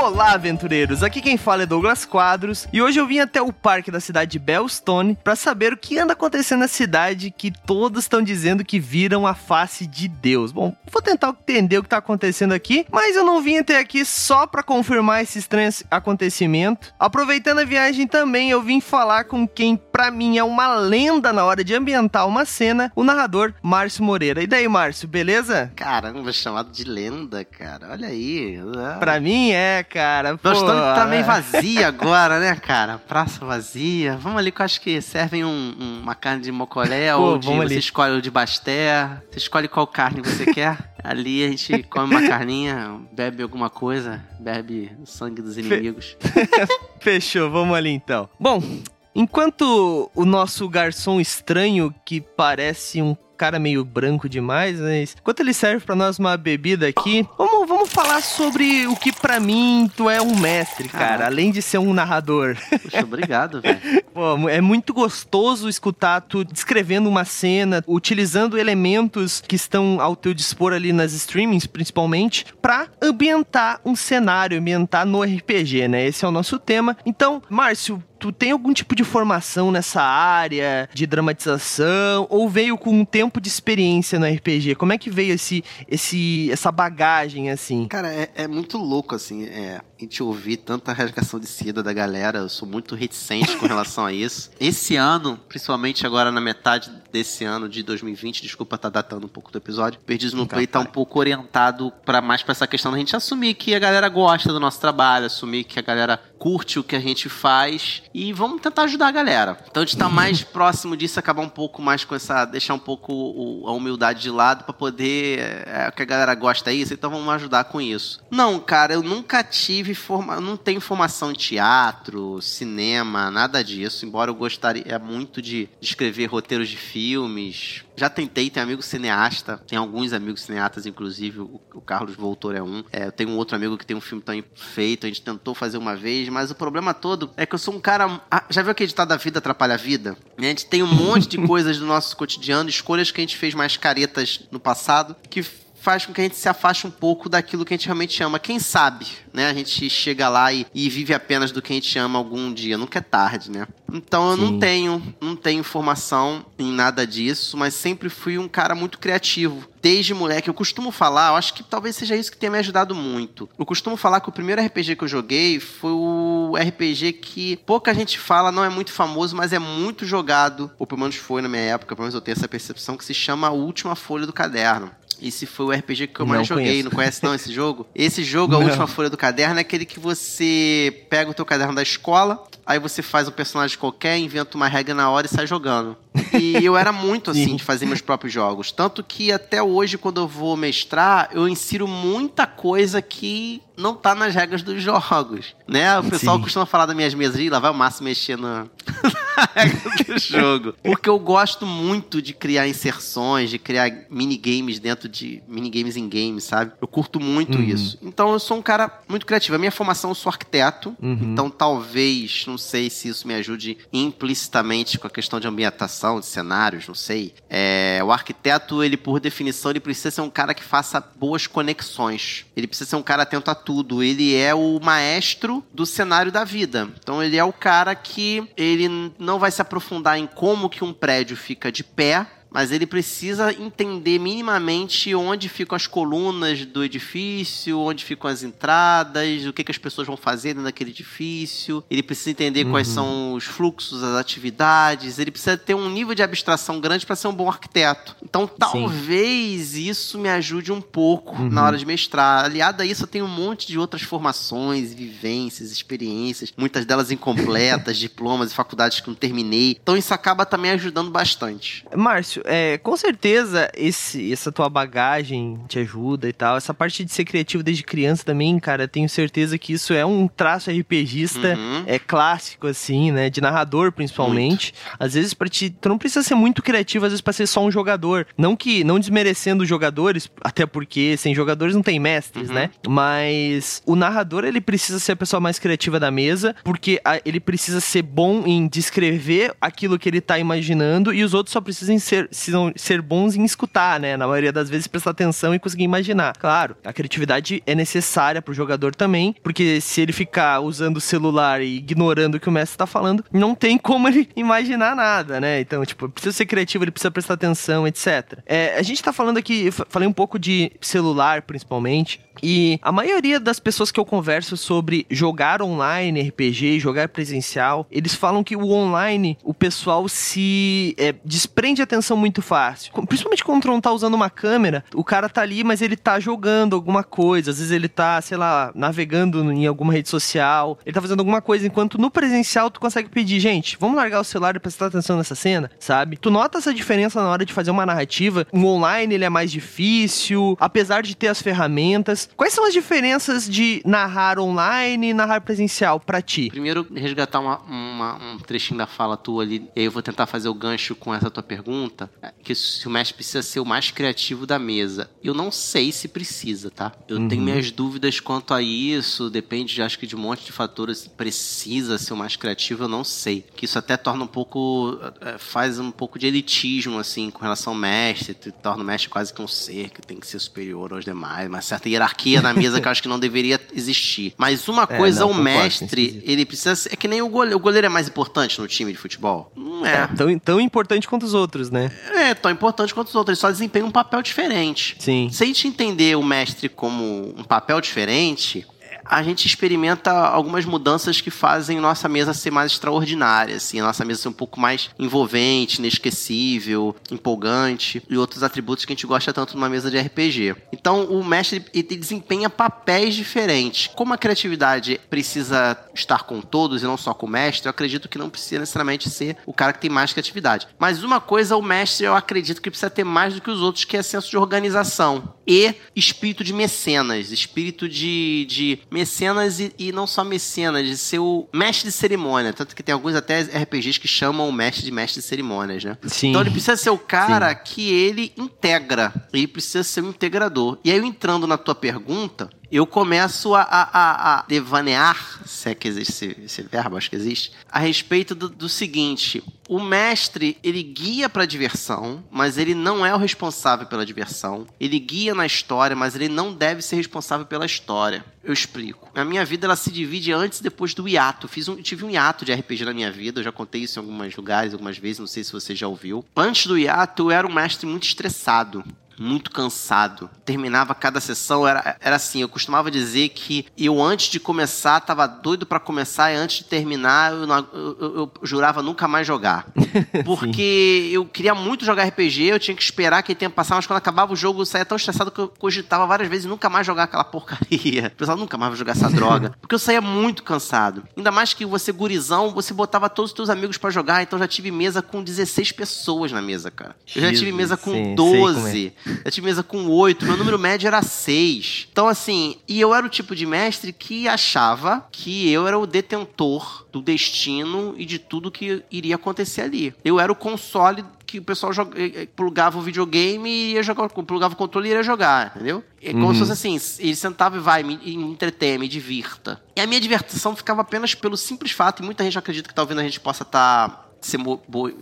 Olá, aventureiros! Aqui quem fala é Douglas Quadros e hoje eu vim até o parque da cidade de Bellstone para saber o que anda acontecendo na cidade que todos estão dizendo que viram a face de Deus. Bom, vou tentar entender o que está acontecendo aqui, mas eu não vim até aqui só para confirmar esse estranho acontecimento. Aproveitando a viagem também, eu vim falar com quem para mim é uma lenda na hora de ambientar uma cena, o narrador Márcio Moreira. E daí, Márcio, beleza? Caramba, chamado de lenda, cara. Olha aí. Pra mim é, cara. Pô, Nós estamos tá meio vazia agora, né, cara? Praça vazia. Vamos ali que eu acho que servem um, um, uma carne de mocolé Pô, ou de, você ali. escolhe o de basté. Você escolhe qual carne você quer. Ali a gente come uma carninha, bebe alguma coisa, bebe o sangue dos inimigos. Fechou, vamos ali então. Bom, enquanto o nosso garçom estranho, que parece um cara meio branco demais, mas enquanto ele serve para nós uma bebida aqui, vamos, vamos falar sobre o que para mim tu é um mestre, cara, Caraca. além de ser um narrador. Poxa, obrigado, velho. é muito gostoso escutar tu descrevendo uma cena, utilizando elementos que estão ao teu dispor ali nas streamings, principalmente, para ambientar um cenário, ambientar no RPG, né? Esse é o nosso tema. Então, Márcio, tu tem algum tipo de formação nessa área de dramatização ou veio com um tempo de experiência no RPG? Como é que veio esse, esse essa bagagem assim? Cara, é, é muito louco assim, é, a gente ouvir tanta rasgação de seda da galera. Eu sou muito reticente com relação a isso. Esse ano, principalmente agora na metade desse ano de 2020, desculpa estar tá datando um pouco do episódio, Perdidos no Play tá um pouco orientado para mais para essa questão da gente assumir que a galera gosta do nosso trabalho, assumir que a galera curte o que a gente faz e vamos tentar ajudar a galera. Então a gente tá mais próximo disso, acabar um pouco mais com essa. deixar um pouco o, a humildade de lado para poder. É, que a galera gosta isso, então vamos ajudar com isso. Não, cara, eu nunca tive forma. Não tenho formação em teatro, cinema, nada disso, embora eu gostaria muito de, de escrever roteiros de filmes, já tentei, tem amigo cineasta, tem alguns amigos cineastas, inclusive o, o Carlos Voltor é um. É, eu tenho um outro amigo que tem um filme tão feito, a gente tentou fazer uma vez, mas o problema todo é que eu sou um cara. Ah, já viu aquele ditado da vida atrapalha a vida? A gente tem um monte de coisas do nosso cotidiano, escolhas que a gente fez mais caretas no passado, que faz com que a gente se afaste um pouco daquilo que a gente realmente ama. Quem sabe, né? A gente chega lá e, e vive apenas do que a gente ama algum dia. Nunca é tarde, né? Então eu Sim. não tenho, não tenho formação em nada disso, mas sempre fui um cara muito criativo. Desde moleque, eu costumo falar, eu acho que talvez seja isso que tenha me ajudado muito. Eu costumo falar que o primeiro RPG que eu joguei foi o RPG que pouca gente fala, não é muito famoso, mas é muito jogado, ou pelo menos foi na minha época, pelo menos eu tenho essa percepção, que se chama A Última Folha do Caderno. Esse foi o RPG que eu mais não joguei. Conheço. Não conhece não esse jogo? Esse jogo, a não. última folha do caderno, é aquele que você pega o teu caderno da escola, aí você faz um personagem qualquer, inventa uma regra na hora e sai jogando. E eu era muito assim de fazer meus próprios jogos. Tanto que até hoje, quando eu vou mestrar, eu insiro muita coisa que não tá nas regras dos jogos, né? O pessoal Sim. costuma falar das minhas mesas, e lá vai o Márcio mexer na, regra do jogo. Porque eu gosto muito de criar inserções, de criar minigames dentro de minigames em games, sabe? Eu curto muito uhum. isso. Então eu sou um cara muito criativo. A minha formação eu sou arquiteto, uhum. então talvez, não sei se isso me ajude implicitamente com a questão de ambientação, de cenários, não sei. É, o arquiteto, ele por definição, ele precisa ser um cara que faça boas conexões. Ele precisa ser um cara atento a tudo. Ele é o maestro do cenário da vida. Então ele é o cara que ele não vai se aprofundar em como que um prédio fica de pé, mas ele precisa entender minimamente onde ficam as colunas do edifício, onde ficam as entradas, o que, que as pessoas vão fazer naquele edifício. Ele precisa entender uhum. quais são os fluxos, as atividades. Ele precisa ter um nível de abstração grande para ser um bom arquiteto. Então, talvez Sim. isso me ajude um pouco uhum. na hora de mestrar. Aliado a isso, eu tenho um monte de outras formações, vivências, experiências, muitas delas incompletas, diplomas e faculdades que não terminei. Então, isso acaba também ajudando bastante. Márcio, é, com certeza esse, essa tua bagagem te ajuda e tal. Essa parte de ser criativo desde criança também, cara, tenho certeza que isso é um traço RPGista, uhum. é clássico, assim, né? De narrador, principalmente. Muito. Às vezes, pra ti, tu não precisa ser muito criativo, às vezes, pra ser só um jogador. Não que, não desmerecendo os jogadores, até porque sem jogadores não tem mestres, uhum. né? Mas o narrador, ele precisa ser a pessoa mais criativa da mesa, porque a, ele precisa ser bom em descrever aquilo que ele tá imaginando e os outros só precisam ser precisam ser bons em escutar, né? Na maioria das vezes prestar atenção e conseguir imaginar. Claro, a criatividade é necessária pro jogador também, porque se ele ficar usando o celular e ignorando o que o mestre tá falando, não tem como ele imaginar nada, né? Então, tipo, precisa ser criativo, ele precisa prestar atenção, etc. É, a gente tá falando aqui, falei um pouco de celular, principalmente, e a maioria das pessoas que eu converso sobre jogar online RPG, jogar presencial, eles falam que o online, o pessoal se é, desprende atenção muito fácil. Principalmente quando não tá usando uma câmera, o cara tá ali, mas ele tá jogando alguma coisa. Às vezes ele tá, sei lá, navegando em alguma rede social, ele tá fazendo alguma coisa, enquanto no presencial tu consegue pedir, gente, vamos largar o celular e prestar atenção nessa cena, sabe? Tu nota essa diferença na hora de fazer uma narrativa. O online ele é mais difícil, apesar de ter as ferramentas. Quais são as diferenças de narrar online e narrar presencial para ti? Primeiro, resgatar uma, uma, um trechinho da fala tua ali, e aí eu vou tentar fazer o gancho com essa tua pergunta, que se o mestre precisa ser o mais criativo da mesa. Eu não sei se precisa, tá? Eu uhum. tenho minhas dúvidas quanto a isso, depende, acho que de um monte de fatores, precisa ser o mais criativo, eu não sei. Que isso até torna um pouco, é, faz um pouco de elitismo, assim, com relação ao mestre, torna o mestre quase que um ser que tem que ser superior aos demais, uma certa hierarquia hierarquia na mesa que eu acho que não deveria existir. Mas uma é, coisa, não, o mestre, ele precisa ser, É que nem o goleiro. O goleiro é mais importante no time de futebol? Não é. é tão, tão importante quanto os outros, né? É, tão importante quanto os outros. Ele só desempenha um papel diferente. Sim. Se a gente entender o mestre como um papel diferente, a gente experimenta algumas mudanças que fazem nossa mesa ser mais extraordinária, assim, nossa mesa ser um pouco mais envolvente, inesquecível, empolgante e outros atributos que a gente gosta tanto numa mesa de RPG. Então, o mestre desempenha papéis diferentes. Como a criatividade precisa estar com todos e não só com o mestre, eu acredito que não precisa necessariamente ser o cara que tem mais criatividade. Mas uma coisa, o mestre, eu acredito que precisa ter mais do que os outros, que é senso de organização e espírito de mecenas, espírito de, de mecenas e, e, não só mecenas, de ser o mestre de cerimônia. Tanto que tem alguns até RPGs que chamam o mestre de mestre de cerimônias, né? Sim. Então ele precisa ser o cara Sim. que ele integra. Ele precisa ser um integrador. E aí, entrando na tua pergunta, eu começo a, a, a, devanear, se é que existe esse, esse verbo, acho que existe, a respeito do, do seguinte: o mestre ele guia para a diversão, mas ele não é o responsável pela diversão. Ele guia na história, mas ele não deve ser responsável pela história. Eu explico. A minha vida ela se divide antes e depois do hiato. Fiz um, tive um hiato de RPG na minha vida, eu já contei isso em alguns lugares, algumas vezes, não sei se você já ouviu. Antes do hiato, eu era um mestre muito estressado muito cansado. Terminava cada sessão, era, era assim, eu costumava dizer que eu antes de começar tava doido para começar e antes de terminar eu, eu, eu, eu jurava nunca mais jogar. Porque eu queria muito jogar RPG, eu tinha que esperar aquele tempo passar, mas quando acabava o jogo eu saía tão estressado que eu cogitava várias vezes nunca mais jogar aquela porcaria. O pessoal nunca mais vai jogar essa droga. Porque eu saía muito cansado. Ainda mais que você gurizão, você botava todos os seus amigos para jogar, então já tive mesa com 16 pessoas na mesa, cara. Eu já tive mesa com sim, 12. Eu tive mesa com oito, meu número médio era seis. Então, assim, e eu era o tipo de mestre que achava que eu era o detentor do destino e de tudo que iria acontecer ali. Eu era o console que o pessoal joga, eh, eh, plugava o videogame e ia jogar, plugava o controle e ia jogar, entendeu? É como uhum. se fosse assim, ele sentava e vai, me, me entretém, me divirta. E a minha diversão ficava apenas pelo simples fato, e muita gente acredita que talvez a gente possa estar tá, ser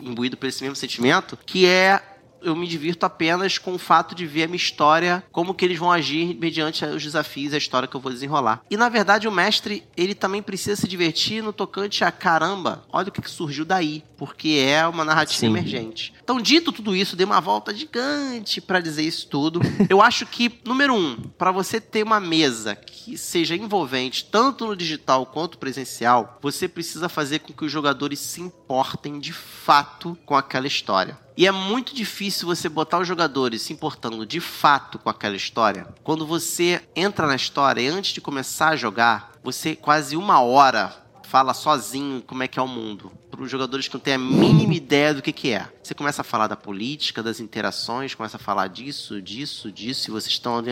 imbuído por esse mesmo sentimento, que é eu me divirto apenas com o fato de ver a minha história, como que eles vão agir mediante os desafios, a história que eu vou desenrolar. E na verdade o mestre, ele também precisa se divertir no tocante a caramba, olha o que surgiu daí, porque é uma narrativa Sim. emergente. Então, dito tudo isso, dei uma volta gigante para dizer isso tudo. eu acho que, número um, para você ter uma mesa que seja envolvente, tanto no digital quanto presencial, você precisa fazer com que os jogadores se importem de fato com aquela história. E é muito difícil você botar os jogadores se importando de fato com aquela história. Quando você entra na história e antes de começar a jogar, você quase uma hora fala sozinho como é que é o mundo. Para os jogadores que não têm a mínima ideia do que, que é. Você começa a falar da política, das interações, começa a falar disso, disso, disso, e vocês estão.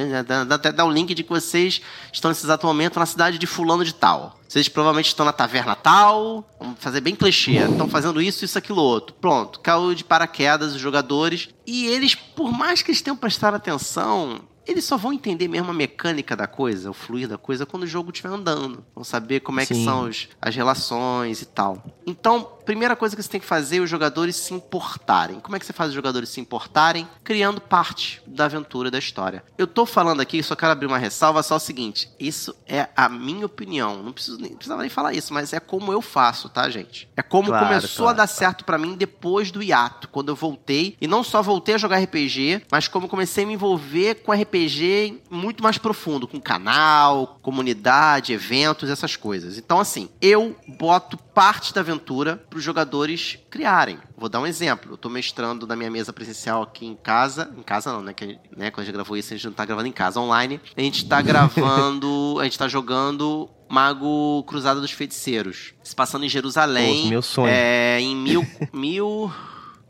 Até dá o um link de que vocês estão nesse exato momento na cidade de Fulano de Tal. Vocês provavelmente estão na taverna tal, vamos fazer bem clichê, estão fazendo isso, isso, aquilo, outro. Pronto, caiu de paraquedas os jogadores. E eles, por mais que eles tenham prestado atenção, eles só vão entender mesmo a mecânica da coisa, o fluir da coisa, quando o jogo estiver andando. Vão saber como é Sim. que são as relações e tal. Então, primeira coisa que você tem que fazer é os jogadores se importarem. Como é que você faz os jogadores se importarem? Criando parte da aventura da história. Eu tô falando aqui, só quero abrir uma ressalva só o seguinte: isso é a minha opinião. Não preciso nem, precisava nem falar isso, mas é como eu faço, tá, gente? É como Claro, começou claro, a dar certo pra mim depois do hiato, quando eu voltei. E não só voltei a jogar RPG, mas como comecei a me envolver com RPG muito mais profundo, com canal, comunidade, eventos, essas coisas. Então, assim, eu boto parte da aventura para os jogadores criarem. Vou dar um exemplo. Eu tô mestrando na minha mesa presencial aqui em casa. Em casa não, né? Que, né? Quando a gente gravou isso, a gente não tá gravando em casa, online. A gente tá gravando. a gente tá jogando Mago Cruzada dos Feiticeiros. Se passando em Jerusalém. Pô, meu sonho. É, em mil. mil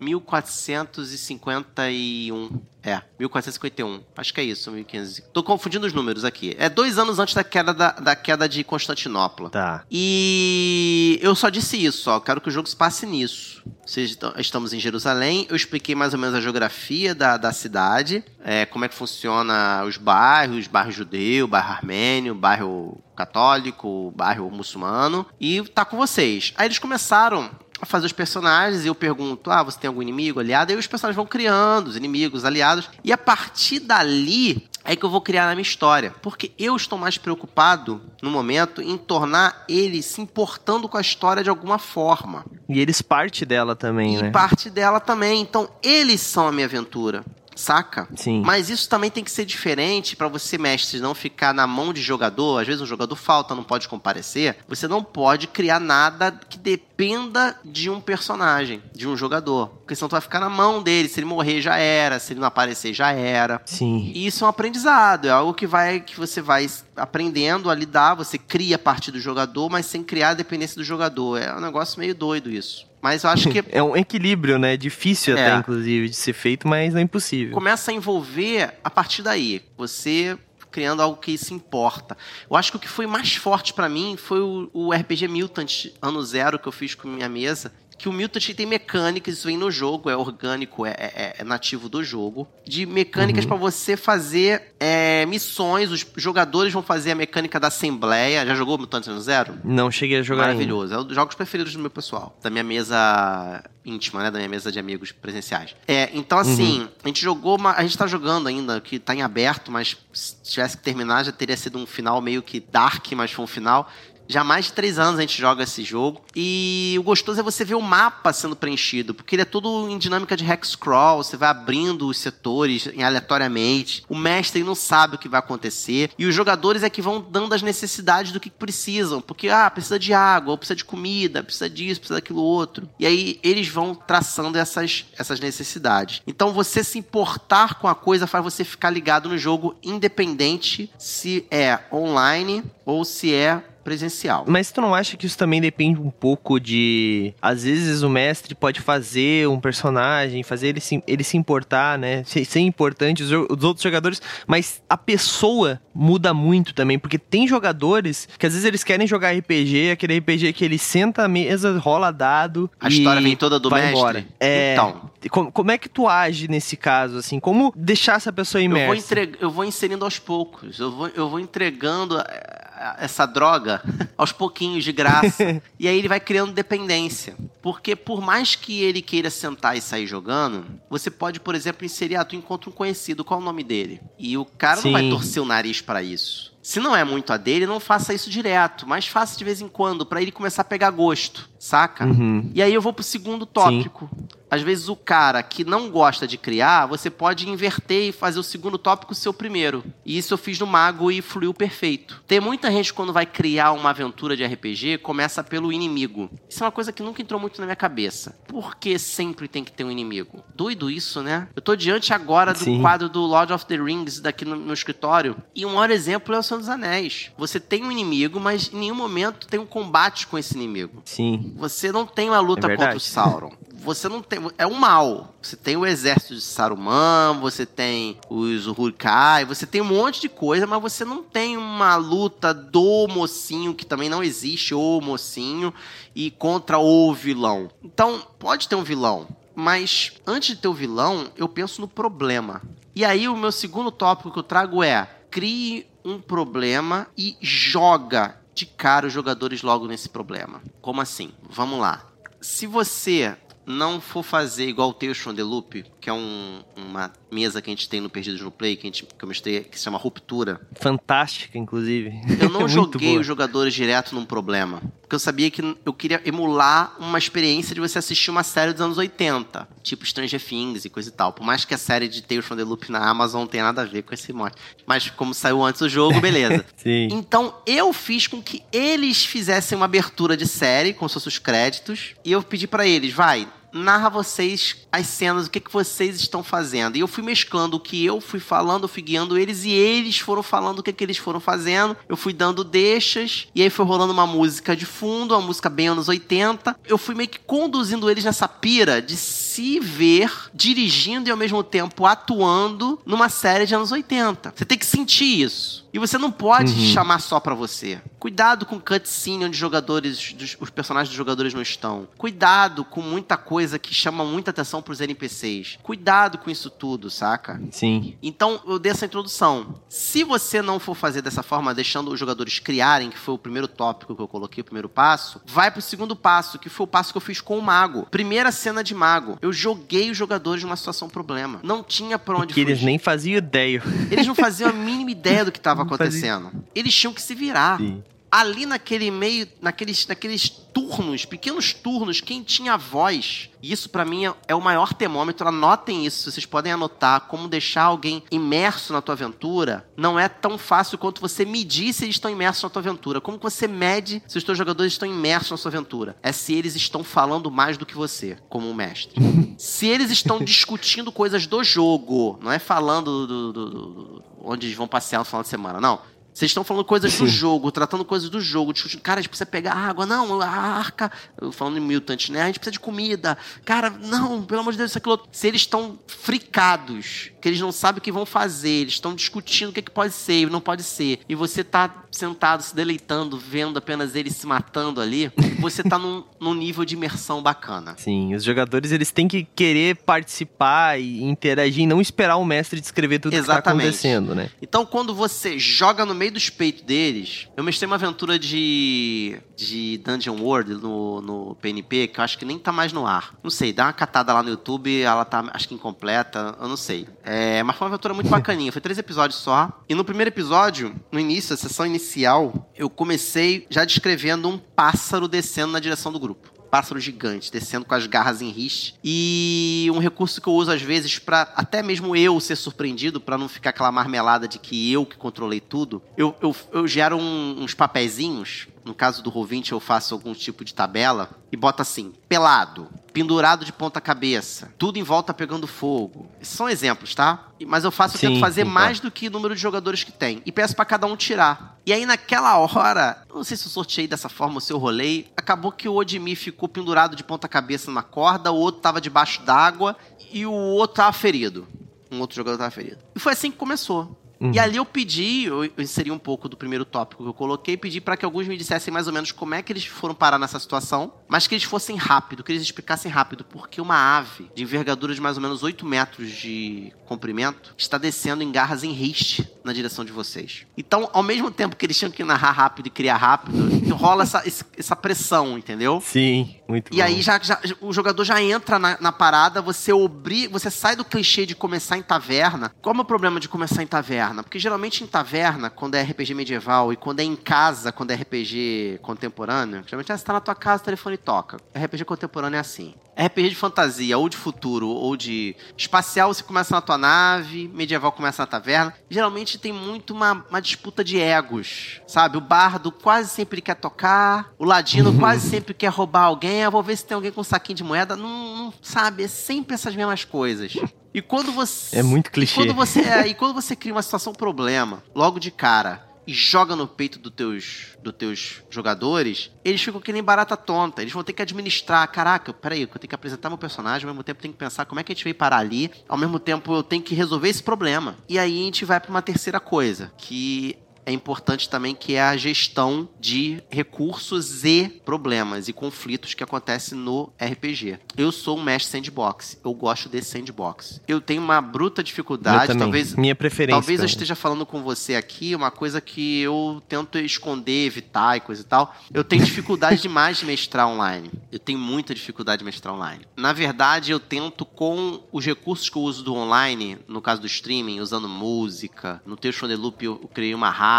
1451. É, 1451. Acho que é isso, 1500. Tô confundindo os números aqui. É dois anos antes da queda, da, da queda de Constantinopla. Tá. E eu só disse isso, só. Quero que o jogo se passe nisso. Vocês estamos em Jerusalém. Eu expliquei mais ou menos a geografia da, da cidade, é, como é que funciona os bairros, bairro judeu, bairro armênio, bairro católico, bairro muçulmano. E tá com vocês. Aí eles começaram a fazer os personagens e eu pergunto: ah, você tem algum inimigo, aliado? Aí os personagens vão criando, os inimigos, aliados. E a partir dali é que eu vou criar na minha história. Porque eu estou mais preocupado, no momento, em tornar eles se importando com a história de alguma forma. E eles parte dela também, E né? parte dela também. Então, eles são a minha aventura. Saca? Sim. Mas isso também tem que ser diferente para você, mestre, não ficar na mão de jogador. Às vezes um jogador falta, não pode comparecer. Você não pode criar nada que dependa de um personagem, de um jogador. Porque senão tu vai ficar na mão dele. Se ele morrer, já era. Se ele não aparecer, já era. Sim. E isso é um aprendizado, é algo que vai que você vai aprendendo a lidar, você cria a partir do jogador, mas sem criar a dependência do jogador. É um negócio meio doido isso. Mas eu acho que É um equilíbrio, né? Difícil É. até, inclusive, de ser feito, mas não é impossível. começa a envolver a partir daí. Você criando algo que se importa. Eu acho que o que foi mais forte pra mim foi o, o RPG Mutant ano zero que eu fiz com minha mesa. Que o Mutant tem mecânicas, isso vem no jogo, é orgânico, é, é- é nativo do jogo. De mecânicas pra você fazer é, missões, os jogadores vão fazer a mecânica da Assembleia. Já jogou Mutant ano zero? Não cheguei a jogar ainda. Maravilhoso. É um dos jogos preferidos do meu pessoal. Da minha mesa íntima, né? Da minha mesa de amigos presenciais. É, então assim, a gente jogou, uma- a gente tá jogando ainda, que tá em aberto, mas se tivesse que terminar já teria sido um final meio que dark, mas foi um final. Já há mais de três anos a gente joga esse jogo. E o gostoso é você ver o mapa sendo preenchido, porque ele é todo em dinâmica de hexcrawl, você vai abrindo os setores aleatoriamente. O mestre não sabe o que vai acontecer. E os jogadores é que vão dando as necessidades do que precisam. Porque, ah, precisa de água, precisa de comida, precisa disso, precisa daquilo outro. E aí eles vão traçando essas, essas necessidades. Então você se importar com a coisa faz você ficar ligado no jogo, independente se é online ou se é presencial. Mas tu não acha que isso também depende um pouco de. Às vezes o mestre pode fazer um personagem, fazer ele se, ele se importar, né? Ser, ser importante, os, os outros jogadores. Mas a pessoa muda muito também. Porque tem jogadores que às vezes eles querem jogar RPG, aquele RPG que ele senta à mesa, rola dado. A e história vem toda do vai mestre? embora. É, Então, Como, como é que tu age nesse caso, assim? Como deixar essa pessoa eu vou, imersa? eu vou inserindo aos poucos. Eu vou, eu vou entregando eh, essa droga aos pouquinhos, de graça. e aí ele vai criando dependência. Porque por mais que ele queira sentar e sair jogando, você pode, por exemplo, inserir, ah, tu encontra um conhecido, qual é o nome dele? E o cara não vai Sim. torcer o nariz pra isso. Se não é muito a dele, não faça isso direto, mas faça de vez em quando, pra ele começar a pegar gosto, saca? Uhum. E aí eu vou pro segundo tópico. Às vezes o cara que não gosta de criar, você pode inverter e fazer o segundo tópico o primeiro. E isso eu fiz no Mago e fluiu perfeito. Tem muita gente quando vai criar uma aventura de RPG, começa pelo inimigo. Isso é uma coisa que nunca entrou muito na minha cabeça. Por que sempre tem que ter um inimigo? Doido isso, né? Eu tô diante agora do Sim. quadro do Lord of the Rings daqui no, no escritório. E um maior exemplo é o Senhor dos Anéis. Você tem um inimigo, mas em nenhum momento tem um combate com esse inimigo. Sim. Você não tem uma luta É contra o Sauron. Você não tem. É um mal. Você tem o exército de Saruman, você tem os Uruk-hai, você tem um monte de coisa, mas você não tem uma luta do mocinho, que também não existe o mocinho, e contra o vilão. Então, pode ter um vilão, mas antes de ter o vilão, eu penso no problema. E aí, o meu segundo tópico que eu trago é: crie um problema e joga de cara os jogadores logo nesse problema. Como assim? Vamos lá. se você não for fazer igual o Tales from the Loop, que é um, uma mesa que a gente tem no Perdidos no Play, que, a gente, que eu mostrei, que se chama Ruptura. Fantástica, inclusive. Eu não joguei os jogadores direto num problema. Porque eu sabia que eu queria emular uma experiência de você assistir uma série dos anos 80, tipo Stranger Things e coisa e tal. Por mais que a série de Tales from the Loop na Amazon não tenha nada a ver com esse mote. Mas como saiu antes do jogo, beleza. Sim. Então eu fiz com que eles fizessem uma abertura de série, com seus créditos, e eu pedi para eles, vai, narra vocês as cenas, o que, que vocês estão fazendo. E eu fui mesclando o que eu fui falando, eu fui guiando eles, e eles foram falando o que, que eles foram fazendo. Eu fui dando deixas, e aí foi rolando uma música de fundo, uma música bem anos 80. Eu fui meio que conduzindo eles nessa pira de se ver dirigindo e ao mesmo tempo atuando numa série de anos 80. Você tem que sentir isso. E você não pode uhum. chamar só para você. Cuidado com cutscene onde jogadores, dos, os personagens dos jogadores não estão. Cuidado com muita coisa que chama muita atenção pros NPCs. Cuidado com isso tudo, saca? Sim. Então, eu dei essa introdução. Se você não for fazer dessa forma, deixando os jogadores criarem, que foi o primeiro tópico que eu coloquei, o primeiro passo, vai pro segundo passo, que foi o passo que eu fiz com o mago. Primeira cena de mago. Eu joguei os jogadores numa situação problema. Não tinha pra onde Porque fugir. eles nem faziam ideia. Eles não faziam a mínima ideia do que estava acontecendo. Eles tinham que se virar. Sim ali naquele meio, naqueles, naqueles turnos, pequenos turnos, quem tinha voz, isso para mim é o maior termômetro, anotem isso, vocês podem anotar como deixar alguém imerso na tua aventura, não é tão fácil quanto você medir se eles estão imersos na tua aventura. Como que você mede se os teus jogadores estão imersos na sua aventura? É se eles estão falando mais do que você, como um mestre. se eles estão discutindo coisas do jogo, não é falando do, do, do, do onde eles vão passear no final de semana, não vocês estão falando coisas Sim. do jogo, tratando coisas do jogo, discutindo, cara, a gente precisa pegar água, não, a arca, falando em mutant, né? A gente precisa de comida. Cara, não, pelo amor de Deus, isso aquilo. Se eles estão fricados, que eles não sabem o que vão fazer, eles estão discutindo o que, é que pode ser e não pode ser, e você tá sentado se deleitando, vendo apenas eles se matando ali, você tá num, num nível de imersão bacana. Sim, os jogadores eles têm que querer participar e interagir, e não esperar o mestre descrever tudo Exatamente. que tá acontecendo, né? Então, quando você joga no meio meio dos peitos deles, eu mestrei uma aventura de, de Dungeon World no, no PNP, que eu acho que nem tá mais no ar. Não sei, dá uma catada lá no YouTube, ela tá, acho que incompleta, eu não sei. É, mas foi uma aventura muito bacaninha, foi três episódios só. E no primeiro episódio, no início, a sessão inicial, eu comecei já descrevendo um pássaro descendo na direção do grupo pássaro gigante, descendo com as garras em riste. E um recurso que eu uso às vezes para até mesmo eu ser surpreendido, para não ficar aquela marmelada de que eu que controlei tudo, eu, eu, eu gero um, uns papezinhos no caso do Roll20 eu faço algum tipo de tabela e bota assim, pelado, pendurado de ponta cabeça, tudo em volta pegando fogo. Esses são exemplos, tá? Mas eu faço, sim, tento fazer sim, tá. mais do que o número de jogadores que tem. E peço para cada um tirar. E aí naquela hora, não sei se eu sorteei dessa forma ou se eu rolei, acabou que o Odimi ficou pendurado de ponta cabeça numa corda, o outro tava debaixo d'água e o outro tava ferido. Um outro jogador tava ferido. E foi assim que começou. Uhum. E ali eu pedi, eu inseri um pouco do primeiro tópico que eu coloquei, pedi para que alguns me dissessem mais ou menos como é que eles foram parar nessa situação, mas que eles fossem rápido, que eles explicassem rápido, porque uma ave de envergadura de mais ou menos 8 metros de comprimento está descendo em garras em riste na direção de vocês. Então, ao mesmo tempo que eles tinham que narrar rápido e criar rápido, rola essa, essa pressão, entendeu? Sim, muito E bom. aí já, já, o jogador já entra na, na parada, você obriga, você sai do clichê de começar em taverna. Qual é o problema de começar em taverna? Taverna. Porque geralmente em taverna, quando é RPG medieval, e quando é em casa, quando é RPG contemporâneo, geralmente ah, você tá na tua casa, o telefone toca. RPG contemporâneo é assim. RPG de fantasia, ou de futuro, ou de espacial, você começa na tua nave, medieval começa na taverna. Geralmente tem muito uma, uma disputa de egos, sabe? O bardo quase sempre quer tocar, o ladino quase sempre quer roubar alguém. Eu vou ver se tem alguém com um saquinho de moeda. Não, não sabe, é sempre essas mesmas coisas. E quando você. É muito clichê. E quando você, é, e quando você cria uma situação problema, logo de cara, e joga no peito dos teus, do teus jogadores, eles ficam que nem barata tonta. Eles vão ter que administrar. Caraca, peraí, eu tenho que apresentar meu personagem, ao mesmo tempo tenho que pensar como é que a gente veio parar ali, ao mesmo tempo eu tenho que resolver esse problema. E aí a gente vai para uma terceira coisa, que é importante também que é a gestão de recursos e problemas e conflitos que acontecem no RPG. Eu sou um mestre sandbox, eu gosto desse sandbox. Eu tenho uma bruta dificuldade, talvez minha preferência. Talvez eu esteja falando com você aqui uma coisa que eu tento esconder, evitar e coisa e tal. Eu tenho dificuldade demais de mestrar online. Eu tenho muita dificuldade de mestrar online. Na verdade, eu tento com os recursos que eu uso do online, no caso do streaming, usando música. No Tales the Loop eu criei uma rádio,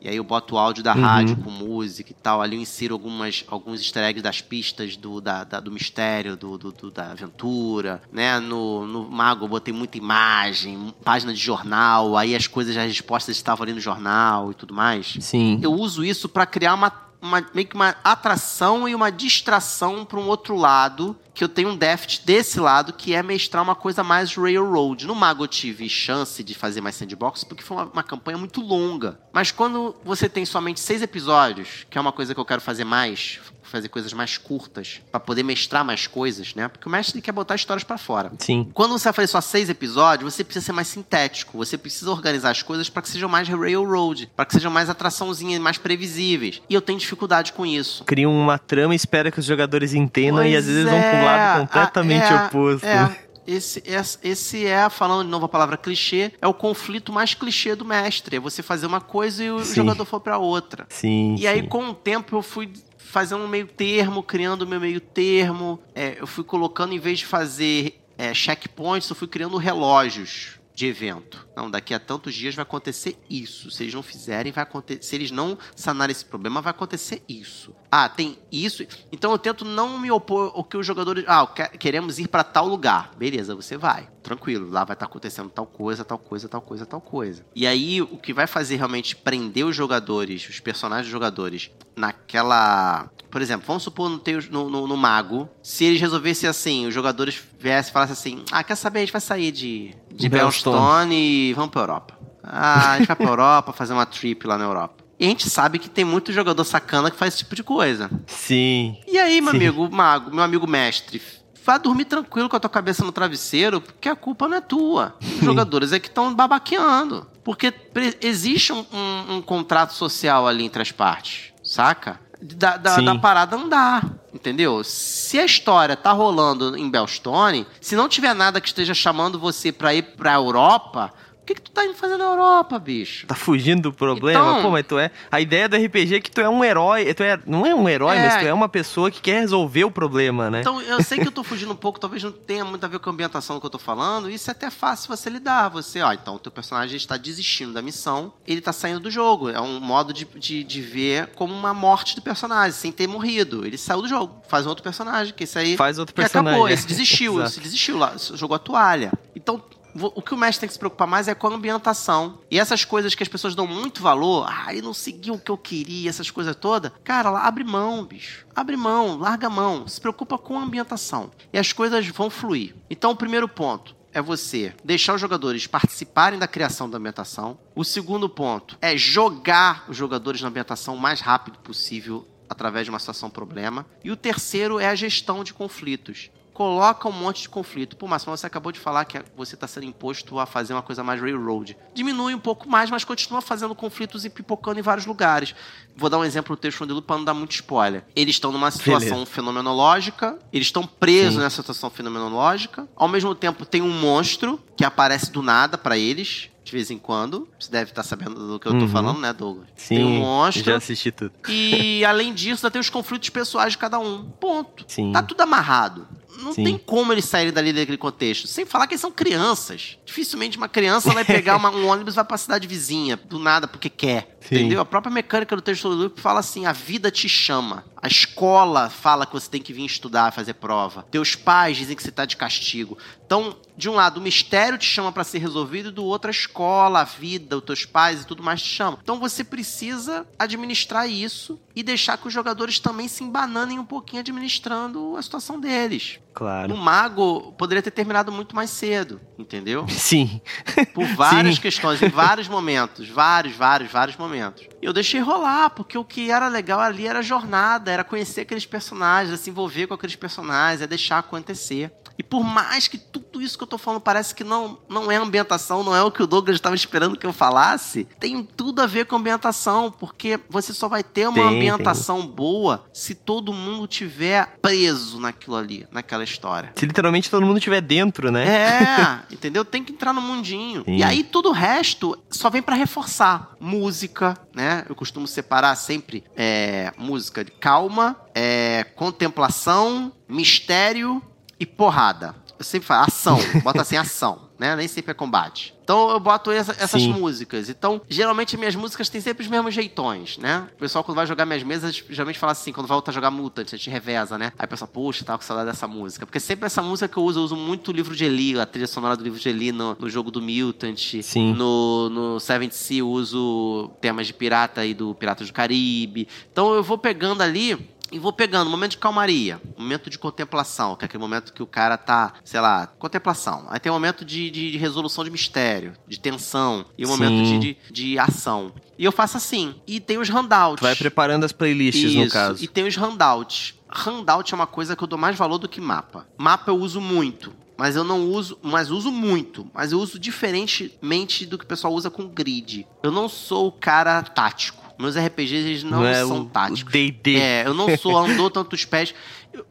e aí eu boto o áudio da uhum. rádio com música e tal. Ali eu insiro algumas, alguns easter eggs das pistas do, da, da do mistério, do, do, do, da aventura. Né? No, no Mago eu botei muita imagem, página de jornal, aí as coisas, as respostas estavam ali no jornal e tudo mais. Sim. Eu uso isso para criar uma uma, meio que uma atração e uma distração para um outro lado, que eu tenho um déficit desse lado, que é mestrar uma coisa mais railroad. No Mago eu tive chance de fazer mais sandbox, porque foi uma, uma campanha muito longa. Mas quando você tem somente seis episódios, que é uma coisa que eu quero fazer mais, fazer coisas mais curtas, para poder mestrar mais coisas, né? Porque o mestre quer botar histórias para fora. Sim. Quando você vai fazer só seis episódios, você precisa ser mais sintético, você precisa organizar as coisas para que sejam mais railroad, para que sejam mais atraçãozinha, mais previsíveis. E eu tenho dificuldade com isso. Cria uma trama e espera que os jogadores entendam pois e às vezes é, vão para um lado completamente é, oposto. É. Esse, esse é, falando de novo a palavra clichê, é o conflito mais clichê do mestre. É você fazer uma coisa e o sim. jogador for para outra. Sim. E sim. aí, com o tempo, eu fui fazendo um meio termo, criando meu meio termo. É, eu fui colocando, em vez de fazer é, checkpoints, eu fui criando relógios de evento. Não, daqui a tantos dias vai acontecer isso. Se eles não fizerem, vai acontecer. Se eles não sanarem esse problema, vai acontecer isso. Ah, tem isso. Então eu tento não me opor ao que os jogadores. Ah, queremos ir para tal lugar. Beleza, você vai. Tranquilo. Lá vai estar tá acontecendo tal coisa, tal coisa, tal coisa, tal coisa. E aí, o que vai fazer realmente prender os jogadores, os personagens dos jogadores, naquela. Por exemplo, vamos supor no, no, no, no Mago, se eles resolvessem assim, os jogadores viessem e falassem assim: Ah, quer saber? A gente vai sair de, de Belstone e vamos pra Europa. Ah, a gente vai pra Europa fazer uma trip lá na Europa. E a gente sabe que tem muito jogador sacana que faz esse tipo de coisa. Sim. E aí, meu sim. amigo mago, meu amigo mestre, vá dormir tranquilo com a tua cabeça no travesseiro, porque a culpa não é tua. Os jogadores é que estão babaqueando. Porque existe um, um, um, contrato social ali entre as partes, saca? Da, da, da, parada andar, entendeu? Se a história tá rolando em Belstone, se não tiver nada que esteja chamando você para ir pra Europa, o que, que tu tá indo fazer na Europa, bicho? Tá fugindo do problema? Então, Pô, mas tu é. A ideia do RPG é que tu é um herói. Tu é, não é um herói, é, mas tu é uma pessoa que quer resolver o problema, né? Então, eu sei que eu tô fugindo um pouco, talvez não tenha muito a ver com a ambientação do que eu tô falando. Isso é até fácil você lidar. Você, ó, então o teu personagem está desistindo da missão, ele tá saindo do jogo. É um modo de, de, de ver como uma morte do personagem, sem ter morrido. Ele saiu do jogo, faz um outro personagem, que esse aí. Faz outro personagem. acabou, esse desistiu, esse desistiu lá, jogou a toalha. Então, o que o mestre tem que se preocupar mais é com a ambientação. E essas coisas que as pessoas dão muito valor, ah, eu não segui o que eu queria, essas coisas todas. Cara, abre mão, bicho. Abre mão, larga mão. Se preocupa com a ambientação. E as coisas vão fluir. Então, o primeiro ponto é você deixar os jogadores participarem da criação da ambientação. O segundo ponto é jogar os jogadores na ambientação o mais rápido possível através de uma situação problema. E o terceiro é a gestão de conflitos coloca um monte de conflito. Pô, Márcio, você acabou de falar que você está sendo imposto a fazer uma coisa mais railroad. Diminui um pouco mais, mas continua fazendo conflitos e pipocando em vários lugares. Vou dar um exemplo do texto do para não dar muito spoiler. Eles estão numa situação Beleza. fenomenológica, eles estão presos Sim. nessa situação fenomenológica. Ao mesmo tempo, tem um monstro que aparece do nada para eles, de vez em quando. Você deve estar sabendo do que eu tô uhum. falando, né, Douglas? Sim, tem um monstro. Já assisti tudo. E além disso, ainda tem os conflitos pessoais de cada um. Ponto. Sim. Tá tudo amarrado não Sim. tem como eles saírem dali daquele contexto. Sem falar que eles são crianças. Dificilmente uma criança vai pegar uma, um ônibus e vai pra cidade vizinha, do nada, porque quer. Sim. Entendeu? A própria mecânica do texto do loop fala assim: a vida te chama. A escola fala que você tem que vir estudar, fazer prova. Teus pais dizem que você está de castigo. Então, de um lado, o mistério te chama para ser resolvido, e do outro, a escola, a vida, os teus pais e tudo mais te chamam. Então, você precisa administrar isso e deixar que os jogadores também se embananem um pouquinho administrando a situação deles. Claro. No Mago, poderia ter terminado muito mais cedo, entendeu? Sim. Por várias Sim. questões, em vários momentos. Vários, vários, vários momentos. E eu deixei rolar, porque o que era legal ali era a jornada, era conhecer aqueles personagens, era se envolver com aqueles personagens, é deixar acontecer. E por mais que tudo isso que eu tô falando parece que não, não é ambientação, não é o que o Douglas estava esperando que eu falasse, tem tudo a ver com ambientação, porque você só vai ter uma Tem, ambientação boa se todo mundo tiver preso naquilo ali, naquela história. Se literalmente todo mundo estiver dentro, né? É, entendeu? Tem que entrar no mundinho. Sim. E aí tudo o resto só vem pra reforçar. Música, né? Eu costumo separar sempre é, música de calma, é, contemplação, mistério e porrada. Eu sempre falo ação, bota assim ação, né? Nem sempre é combate. Então eu boto essa- essas Sim. músicas. Então, geralmente minhas músicas têm sempre os mesmos jeitões, né? O pessoal quando vai jogar minhas mesas, geralmente fala assim, quando volta a jogar Mutant, a gente reveza, né? Aí o pessoal, poxa, tava com saudade dessa música. Porque sempre essa música que eu uso, eu uso muito o livro de Eli, a trilha sonora do livro de Eli no, no jogo do Mutant. Sim. No, no Seventh Sea eu uso temas de pirata e do Piratas do Caribe. Então eu vou pegando ali e vou pegando momento de calmaria, momento de contemplação, que é aquele momento que o cara tá, sei lá, contemplação. Aí tem um momento de, de- de resolução de mistério, de tensão, e um Sim. momento de, de, de ação. E eu faço assim. E tem os handouts. Tu vai preparando as playlists, no Isso, caso. E tem os handouts. Handout é uma coisa que eu dou mais valor do que mapa. Mapa eu uso muito. Mas eu não uso, mas uso muito. Mas eu uso diferentemente do que o pessoal usa com grid. Eu não sou o cara tático. Meus RPGs eles não, é são táticos. D&D. É, eu não sou andou tantos pés.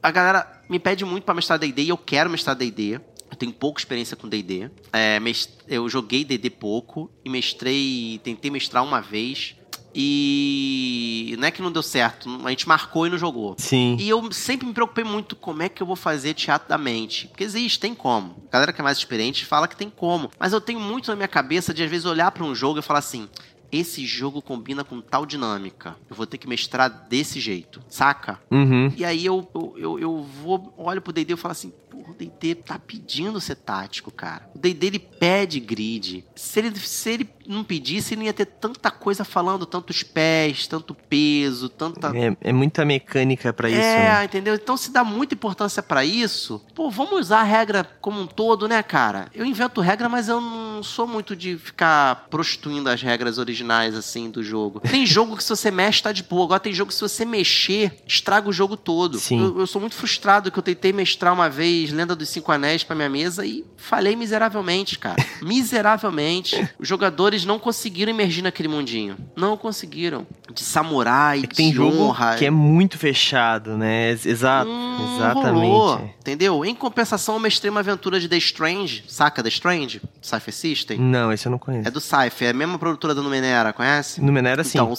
A galera me pede muito pra mestrar D&D e eu quero mestrar D&D. Eu tenho pouca experiência com D&D. É, eu joguei D&D pouco e mestrei, tentei mestrar uma vez. E não é que não deu certo, a gente marcou e não jogou. Sim. E eu sempre me preocupei muito como é que eu vou fazer teatro da mente. Porque existe, tem como. A galera que é mais experiente fala que tem como. Mas eu tenho muito na minha cabeça de às vezes olhar pra um jogo e falar assim: esse jogo combina com tal dinâmica. Eu vou ter que mestrar desse jeito, saca? Uhum. E aí eu, eu, eu, eu vou, olho pro D&D e falo assim, porra, o D&D tá pedindo ser tático, cara. O D&D ele pede grid. Se ele, se ele não pedisse, ele não ia ter tanta coisa falando, tantos pés, tanto peso, tanta... É, é muita mecânica pra isso, É, né? entendeu? Então se dá muita importância pra isso, pô, vamos usar a regra como um todo, né, cara? Eu invento regra, mas eu não sou muito de ficar prostituindo as regras originais, assim, do jogo. Tem jogo que se você mexe, tá de boa. Agora tem jogo que se você mexer, estraga o jogo todo. Sim. Eu, eu sou muito frustrado que eu tentei mestrar uma vez Lenda dos Cinco Anéis pra minha mesa e falhei miseravelmente, cara. miseravelmente. Os jogadores não conseguiram emergir naquele mundinho. Não conseguiram. De samurai, É tem de jogo honra. que é muito fechado, né? Ex- Exato. Hum, Exatamente. rolou, entendeu? Em compensação, eu mestrei uma aventura de The Strange. Saca The Strange? Cypher System? Não, esse eu não conheço. É do Cypher, é a mesma produtora da Numenera, conhece? No Menera, sim. Então,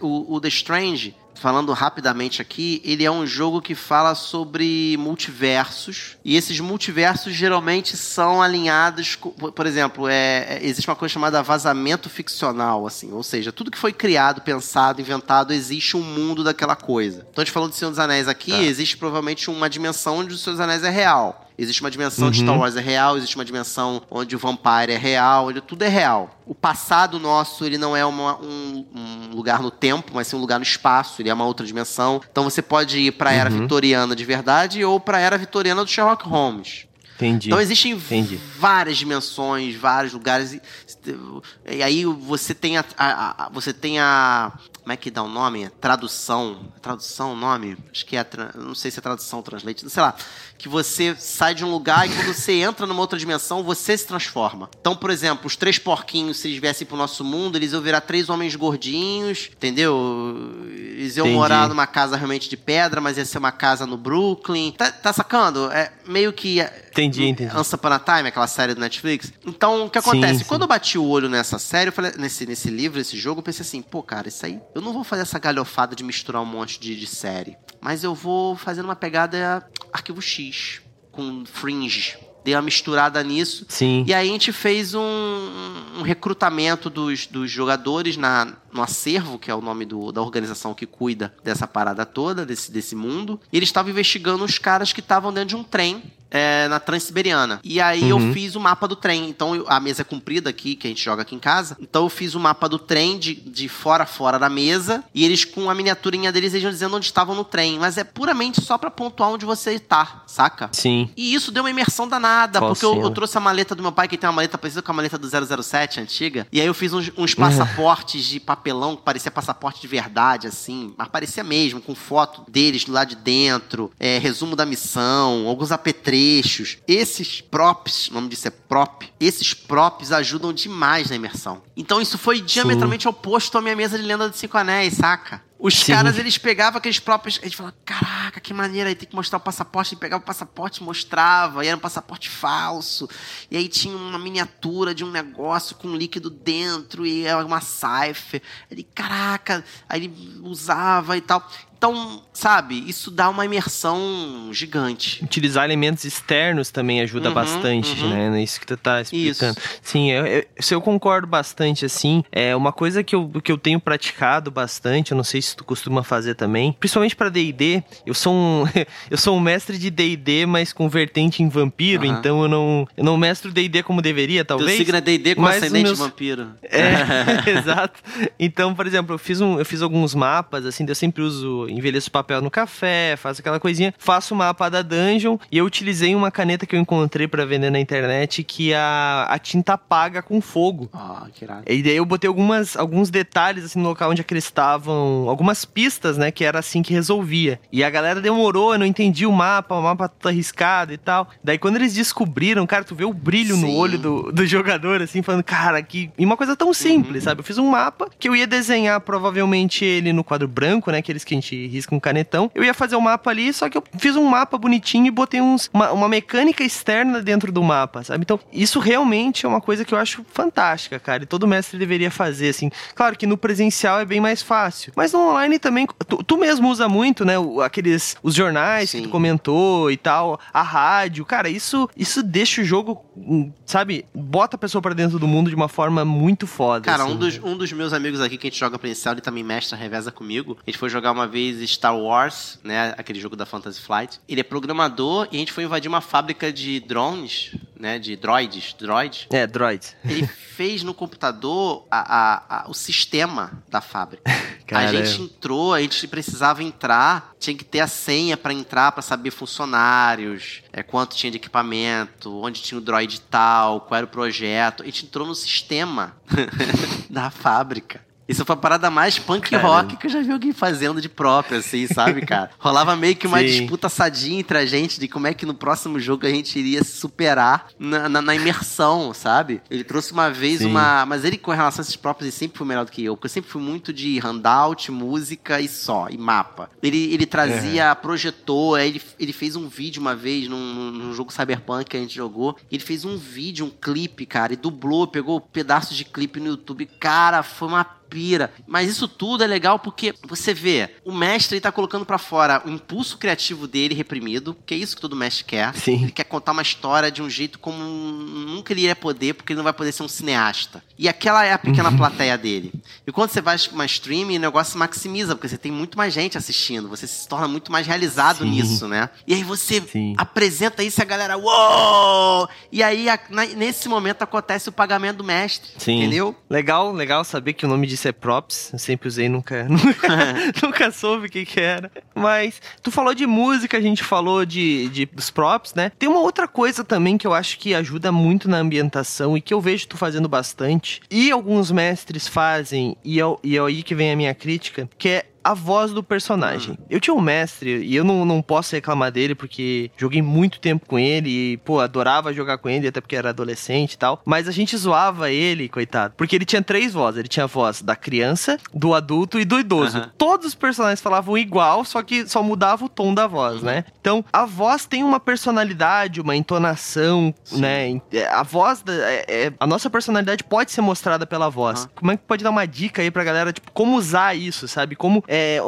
o, o, o The Strange, falando rapidamente aqui, ele é um jogo que fala sobre multiversos. E esses multiversos geralmente são alinhados. com- por exemplo, é, é- existe uma coisa chamada vazamento ficcional, assim. Ou seja, tudo que foi criado, pensado, inventado, existe um mundo daquela coisa. Então, a gente falando de Senhor dos Anéis aqui, Tá. existe provavelmente uma dimensão onde o Senhor dos Anéis é real. Existe uma dimensão de Uhum. Star Wars é real, existe uma dimensão onde o Vampire é real, onde tudo é real. O passado nosso, ele não é uma- um, um lugar no tempo, mas sim um lugar no espaço, ele é uma outra dimensão. Então você pode ir pra era Uhum. vitoriana de verdade ou pra era vitoriana do Sherlock Holmes. Entendi. Então existem Entendi. várias dimensões, vários lugares. E, e aí você tem a, a- a- você tem a como é que dá o nome? Tradução, tradução, o nome? Acho que é, a não sei se é tradução, translate, sei lá. Que você sai de um lugar e quando você entra numa outra dimensão, você se transforma. Então, por exemplo, os três porquinhos, se eles viessem pro nosso mundo, eles iam virar três homens gordinhos, entendeu? Eles iam Entendi. morar numa casa realmente de pedra, mas ia ser uma casa no Brooklyn. Tá, tá sacando? É meio que Entendi, entendi. Once Upon a Time, aquela série do Netflix. Então, o que Sim, acontece? sim. Quando eu bati o olho nessa série, eu falei, nesse, nesse livro, nesse jogo, eu pensei assim, pô, cara, isso aí. Eu não vou fazer essa galhofada de misturar um monte de, de série. Mas eu vou fazer uma pegada arquivo X, com fringe. Dei uma misturada nisso. Sim. E aí a gente fez um, um recrutamento dos, dos jogadores na, no acervo, que é o nome do- da organização que cuida dessa parada toda, desse, desse mundo. E eles estavam investigando os caras que estavam dentro de um trem é, na Transiberiana. E aí uhum. eu fiz o mapa do trem. Então eu, a mesa é comprida aqui, que a gente joga aqui em casa. Então eu fiz o mapa do trem de, de fora a fora da mesa. E eles, com a miniaturinha deles, eles iam dizendo onde estavam no trem. Mas é puramente só para pontuar onde você tá, saca? Sim. E isso deu uma imersão danada. Qual porque eu, eu, trouxe a maleta do meu pai, que tem uma maleta parecida com a maleta do 007 antiga. E aí eu fiz uns, uns passaportes de papelão que parecia passaporte de verdade, assim. Mas parecia mesmo, com foto deles lá de dentro. É, resumo da missão, alguns apetrechos. Esses props, o nome disso é prop, esses props ajudam demais na imersão. Então isso foi diametralmente Sim. oposto à minha mesa de lenda dos cinco anéis, saca? Os Sim. caras, eles pegavam aqueles próprios. Eles falavam, caraca, que maneira, aí tem que mostrar o passaporte. Ele pegava o passaporte mostrava, e era um passaporte falso. E aí tinha uma miniatura de um negócio com um líquido dentro, e era uma cipher. Ele, caraca, aí ele usava e tal. Então, sabe, isso dá uma imersão gigante. Utilizar elementos externos também ajuda uhum, bastante, uhum. né? É isso que tu tá explicando. Isso. Sim, eu, eu, eu, concordo bastante, assim. É uma coisa que eu, que eu tenho praticado bastante, eu não sei se tu costuma fazer também, principalmente para D&D. Eu sou um eu sou um mestre de D&D, mas com vertente em vampiro, uhum. então eu não eu não mestro D&D como deveria, talvez. Tu signa D&D com ascendente meus... vampiro. É, exato. Então, por exemplo, eu fiz um eu fiz alguns mapas assim, eu sempre uso envelheço papel no café, faço aquela coisinha, faço o mapa da dungeon e eu utilizei uma caneta que eu encontrei para vender na internet que a, a tinta apaga com fogo. Ah, que irado. E daí eu botei algumas, alguns detalhes assim no local onde eles estavam, algumas pistas, né, que era assim que resolvia. E a galera demorou, eu não entendi o mapa, o mapa tá arriscado e tal. Daí quando eles descobriram, cara, tu vê o brilho Sim. no olho do, do jogador, assim, falando, cara, que. E uma coisa tão simples, uhum. sabe? Eu fiz um mapa que eu ia desenhar provavelmente ele no quadro branco, né? Aqueles que a gente risca um canetão. Eu ia fazer o um mapa ali, só que eu fiz um mapa bonitinho e botei uns, uma, uma mecânica externa dentro do mapa, sabe? Então, isso realmente é uma coisa que eu acho fantástica, cara. E todo mestre deveria fazer, assim. Claro que no presencial é bem mais fácil. Mas no online também. Tu, tu mesmo usa muito, né? Aqueles. Os jornais Sim. que tu comentou e tal. A rádio. Cara, isso, isso deixa o jogo, hum, sabe? Bota a pessoa para dentro do mundo de uma forma muito foda. Cara, assim. um, dos, um dos meus amigos aqui que a gente joga presencial, ele também mestra, reveza comigo. A gente foi jogar uma vez Star Wars, né? Aquele jogo da Fantasy Flight. Ele é programador e a gente foi invadir uma fábrica de drones, né? De droids. Droids. É, droids. Ele fez no computador a, a, a, o sistema da fábrica. a gente entrou, a gente precisava entrar, tinha que ter a senha para entrar, para saber funcionários, é, quanto tinha de equipamento, onde tinha o droid tal, qual era o projeto. A gente entrou no sistema da fábrica. Isso foi a parada mais punk Caramba. rock que eu já vi alguém fazendo de próprio, assim, sabe, cara? Rolava meio que uma Sim. disputa sadia entre a gente de como é que no próximo jogo a gente iria se superar na, na, na imersão, sabe? Ele trouxe uma vez Sim. uma. Mas ele, com relação a esses próprios, ele sempre foi melhor do que eu, porque eu sempre fui muito de handout, música e só, e mapa. Ele, ele trazia uhum. projetor, ele, ele fez um vídeo uma vez num, num jogo Cyberpunk que a gente jogou. Ele fez um vídeo, um clipe, cara, e dublou, pegou pedaços de clipe no YouTube. Cara, foi uma pira. Mas isso tudo é legal porque você vê, o mestre está colocando para fora o impulso criativo dele reprimido, que é isso que todo mestre quer. Sim. Ele quer contar uma história de um jeito como nunca ele ia poder, porque ele não vai poder ser um cineasta. E aquela é a pequena uhum. plateia dele. E quando você vai para uma stream, o negócio se maximiza, porque você tem muito mais gente assistindo, você se torna muito mais realizado Sim. nisso, né? E aí você Sim. apresenta isso e a galera, uou! E aí, a, na, nesse momento, acontece o pagamento do mestre. Sim. Entendeu? Legal, legal saber que o nome de isso é props. Eu sempre usei, nunca, nunca, nunca soube o que, que era. Mas tu falou de música, a gente falou de, de dos props, né? Tem uma outra coisa também que eu acho que ajuda muito na ambientação e que eu vejo tu fazendo bastante. E alguns mestres fazem, e é, e é aí que vem a minha crítica, que é a voz do personagem. Hum. Eu tinha um mestre, e eu não, não posso reclamar dele, porque joguei muito tempo com ele, e, pô, adorava jogar com ele, até porque era adolescente e tal. Mas a gente zoava ele, coitado, porque ele tinha três vozes. Ele tinha a voz da criança, do adulto e do idoso. Uhum. Todos os personagens falavam igual, só que só mudava o tom da voz, uhum. né? Então, a voz tem uma personalidade, uma entonação, Sim. né? A voz, da, é, é, a nossa personalidade pode ser mostrada pela voz. Uhum. Como é que pode dar uma dica aí pra galera, tipo, como usar isso, sabe? Como é, é,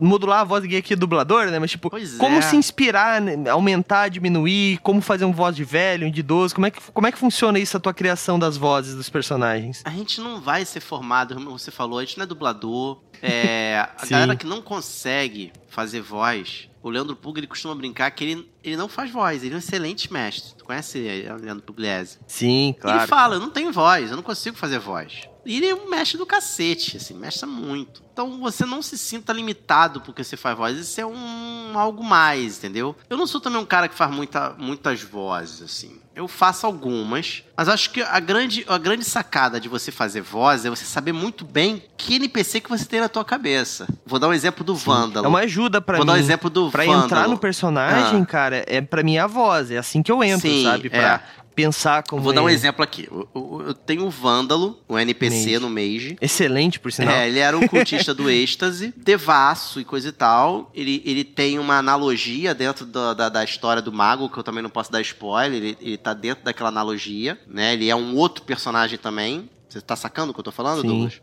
modular a voz aqui, aqui dublador, né? Mas, tipo, pois como é. se inspirar, né? aumentar, diminuir, como fazer um voz de velho, um de idoso, como é, que, como é que funciona isso, a tua criação das vozes dos personagens? A gente não vai ser formado, como você falou, a gente não é dublador. É, a galera que não consegue fazer voz, o Leandro Pug, ele costuma brincar que ele, ele não faz voz, ele é um excelente mestre. Tu conhece o Leandro Pugliese? Sim, claro. Ele fala, eu não tenho voz, eu não consigo fazer voz. E ele é um mestre do cacete, assim, mestra muito. Então você não se sinta limitado porque você faz voz. Isso é um algo mais, entendeu? Eu não sou também um cara que faz muita, muitas vozes, assim. Eu faço algumas, mas acho que a grande, a grande sacada de você fazer voz é você saber muito bem que NPC que você tem na tua cabeça. Vou dar um exemplo do Vândalo. É uma ajuda pra Vou mim. dar um exemplo do Pra Vândalo. entrar no personagem, Ah. cara, é pra mim a voz. É assim que eu entro, Sim, sabe? Pra pensar como. Vou dar um ele. exemplo aqui. Eu, eu- eu tenho o Vândalo, o NPC Mage. no Mage. Excelente, por sinal. É, ele era um cultista do êxtase, devasso e coisa e tal. Ele, ele tem uma analogia dentro da, da, da história do mago, que eu também não posso dar spoiler. Ele, ele tá dentro daquela analogia, né? Ele é um outro personagem também. Você tá sacando o que eu tô falando, Sim. Douglas?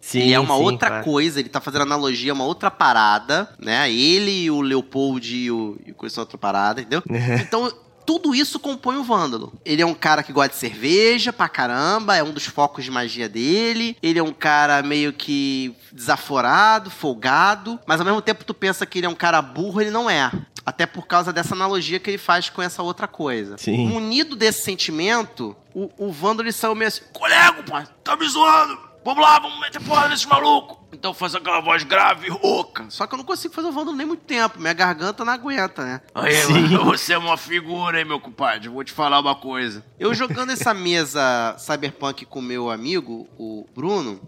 Sim, ele é uma sim, outra claro. coisa, ele tá fazendo analogia a uma outra parada, né? Ele e o Leopold e o e coisa outra parada, entendeu? Então, tudo isso compõe o Vândalo. Ele é um cara que gosta de cerveja pra caramba, é um dos focos de magia dele. Ele é um cara meio que desaforado, folgado, mas ao mesmo tempo tu pensa que ele é um cara burro, ele não é. Até por causa dessa analogia que ele faz com essa outra coisa. Sim. Munido desse sentimento, o, o Vândalo ele saiu meio assim: Colega, pai, tá me zoando! Vamos lá, vamos meter porra nesse maluco! Então faz aquela voz grave e rouca. Só que eu não consigo fazer o Vândalo nem muito tempo. Minha garganta não aguenta, né? Aí, Sim. você é uma figura, hein, meu compadre? Vou te falar uma coisa. Eu jogando essa mesa Cyberpunk com meu amigo, o Bruno,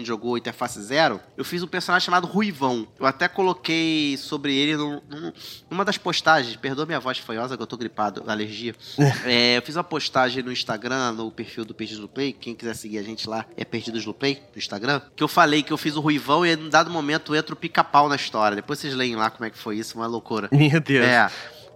que jogou Interface Zero, eu fiz um personagem chamado Ruivão. Eu até coloquei sobre ele num- num- numa das postagens. Perdoa minha voz fanhosa que eu tô gripado, alergia. É, eu fiz uma postagem no Instagram, no perfil do Perdidos no Play. Quem quiser seguir a gente lá é Perdidos no Play, no Instagram. Que eu falei que eu fiz o Ruivão e em dado momento entra o pica-pau na história. Depois vocês leem lá como é que foi isso, uma loucura. Meu Deus. É.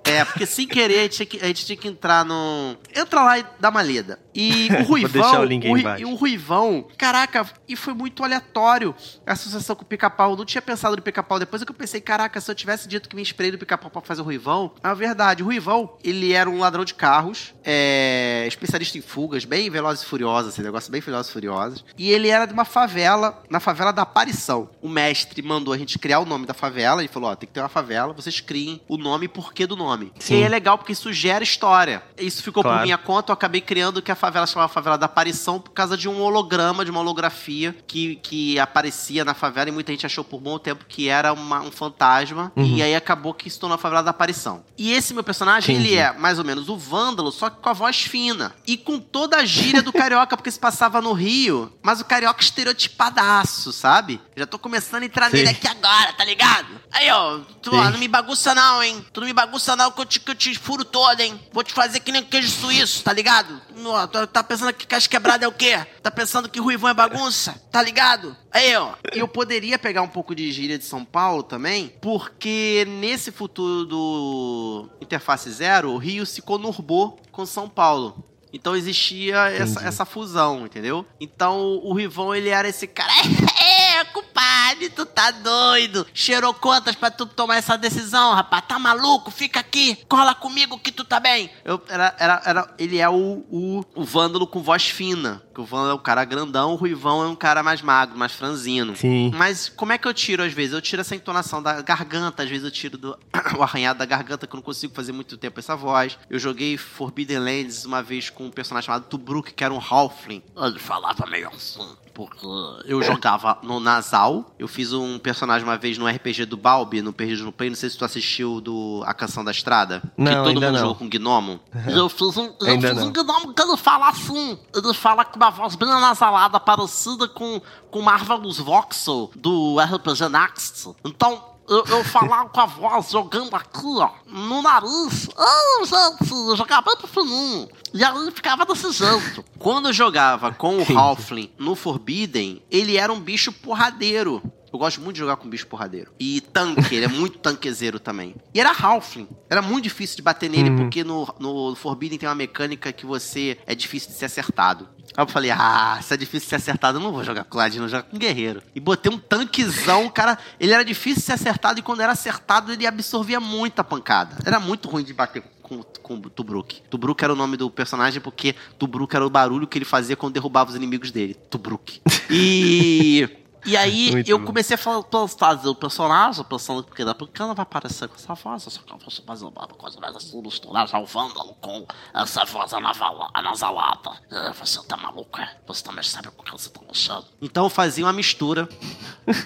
É, porque sem querer a gente, tinha que, a gente tinha que entrar no. Entra lá e dá uma lida. E o Ruivão. deixar o link aí Rui- embaixo. E o Ruivão, caraca, e foi muito aleatório a associação com o pica-pau. Eu não tinha pensado no pica-pau. Depois é que eu pensei, caraca, se eu tivesse dito que me inspirei no pica-pau pra fazer o Ruivão. É verdade, o Ruivão, ele era um ladrão de carros, é, especialista em fugas, bem velozes e furiosas, esse negócio bem velozes e furiosas. E ele era de uma favela, na favela da Aparição. O mestre mandou a gente criar o nome da favela. Ele falou: ó, tem que ter uma favela, vocês criem o nome e porquê do nome. Sim. E é legal porque isso gera história. Isso ficou por Claro. minha conta, eu acabei criando que a favela chamava Favela da Aparição por causa de um holograma, de uma holografia que, que aparecia na favela e muita gente achou por bom tempo que era uma- um fantasma. Uhum. E aí acabou que se tornou a Favela da Aparição. E esse meu personagem, Entendi. ele é mais ou menos o Vândalo, só que com a voz fina. E com toda a gíria do carioca, porque se passava no Rio, mas o carioca estereotipadaço, sabe? Já tô começando a entrar Sei. nele aqui agora, tá ligado? Aí, ó, tu ó, Sim. não me bagunça não, hein? Tu não me bagunça não que eu te, que eu te furo todo, hein? Vou te fazer que nem queijo suíço, tá ligado? Ó, tu tá pensando que caixa quebrada é o quê? Tá pensando que ruivão é bagunça? Tá ligado? Aí, ó. Eu poderia pegar um pouco de gíria de São Paulo também, porque nesse futuro do Interface Zero, o Rio se conurbou com São Paulo. Então existia essa, essa fusão, entendeu? Então o Rivão, ele era esse cara. É, compadre, tu tá doido. Cheirou quantas pra tu tomar essa decisão, rapaz? Tá maluco? Fica aqui, cola comigo que tu tá bem. Eu, era, era, era, ele é o, o, o Vândalo com voz fina. Que o Vândalo é um cara grandão, o Ruivão é um cara mais magro, mais franzino. Sim. Mas como é que eu tiro às vezes? Eu tiro essa entonação da garganta, às vezes eu tiro do o arranhado da garganta, que eu não consigo fazer muito tempo essa voz. Eu joguei Forbidden Lands uma vez com um personagem chamado Tubruk, que era um Halfling. Ele falava meio assim. Porque eu jogava no nasal. Eu fiz um personagem uma vez no RPG do Balbi, no Perdido no Play. Não sei se tu assistiu do A Canção da Estrada. que Não, todo ainda mundo não. jogou com Gnomo. Eu fiz um, eu Ainda fiz um gnomo que ele fala assim. Ele fala com uma voz bem anasalada, parecida com, com Marvelous Voxel do RPG Next. Então, eu, eu falava com a voz jogando aqui, ó, no nariz. Ah, gente, eu jogava bem fininho. E aí ficava desse jeito. Quando eu jogava com o. Halfling no Forbidden, ele era um bicho porradeiro. Eu gosto muito de jogar com bicho porradeiro. E tanque, ele é muito tanquezeiro também. E era Halfling. Era muito difícil de bater nele, Uhum. porque no, no Forbidden tem uma mecânica que você é difícil de ser acertado. Aí eu falei, ah, se é difícil ser acertado, eu não vou jogar com Ladino, eu vou jogar com Guerreiro. E botei um tanquezão, cara, ele era difícil ser acertado, e quando era acertado, ele absorvia muita pancada. Era muito ruim de bater com, com o Tubruk. Tubruk era o nome do personagem, porque Tubruk era o barulho que ele fazia quando derrubava os inimigos dele. Tubruk. E... E aí Muito eu bom. comecei a fazer o personagem, pensando que porque ela vai aparecer com essa voz, só que eu vou fazer uma coisa mais misturar já o Vândalo com essa voz anasalada. É, você tá maluco, é? Você também sabe o que você tá achando. Então eu fazia uma mistura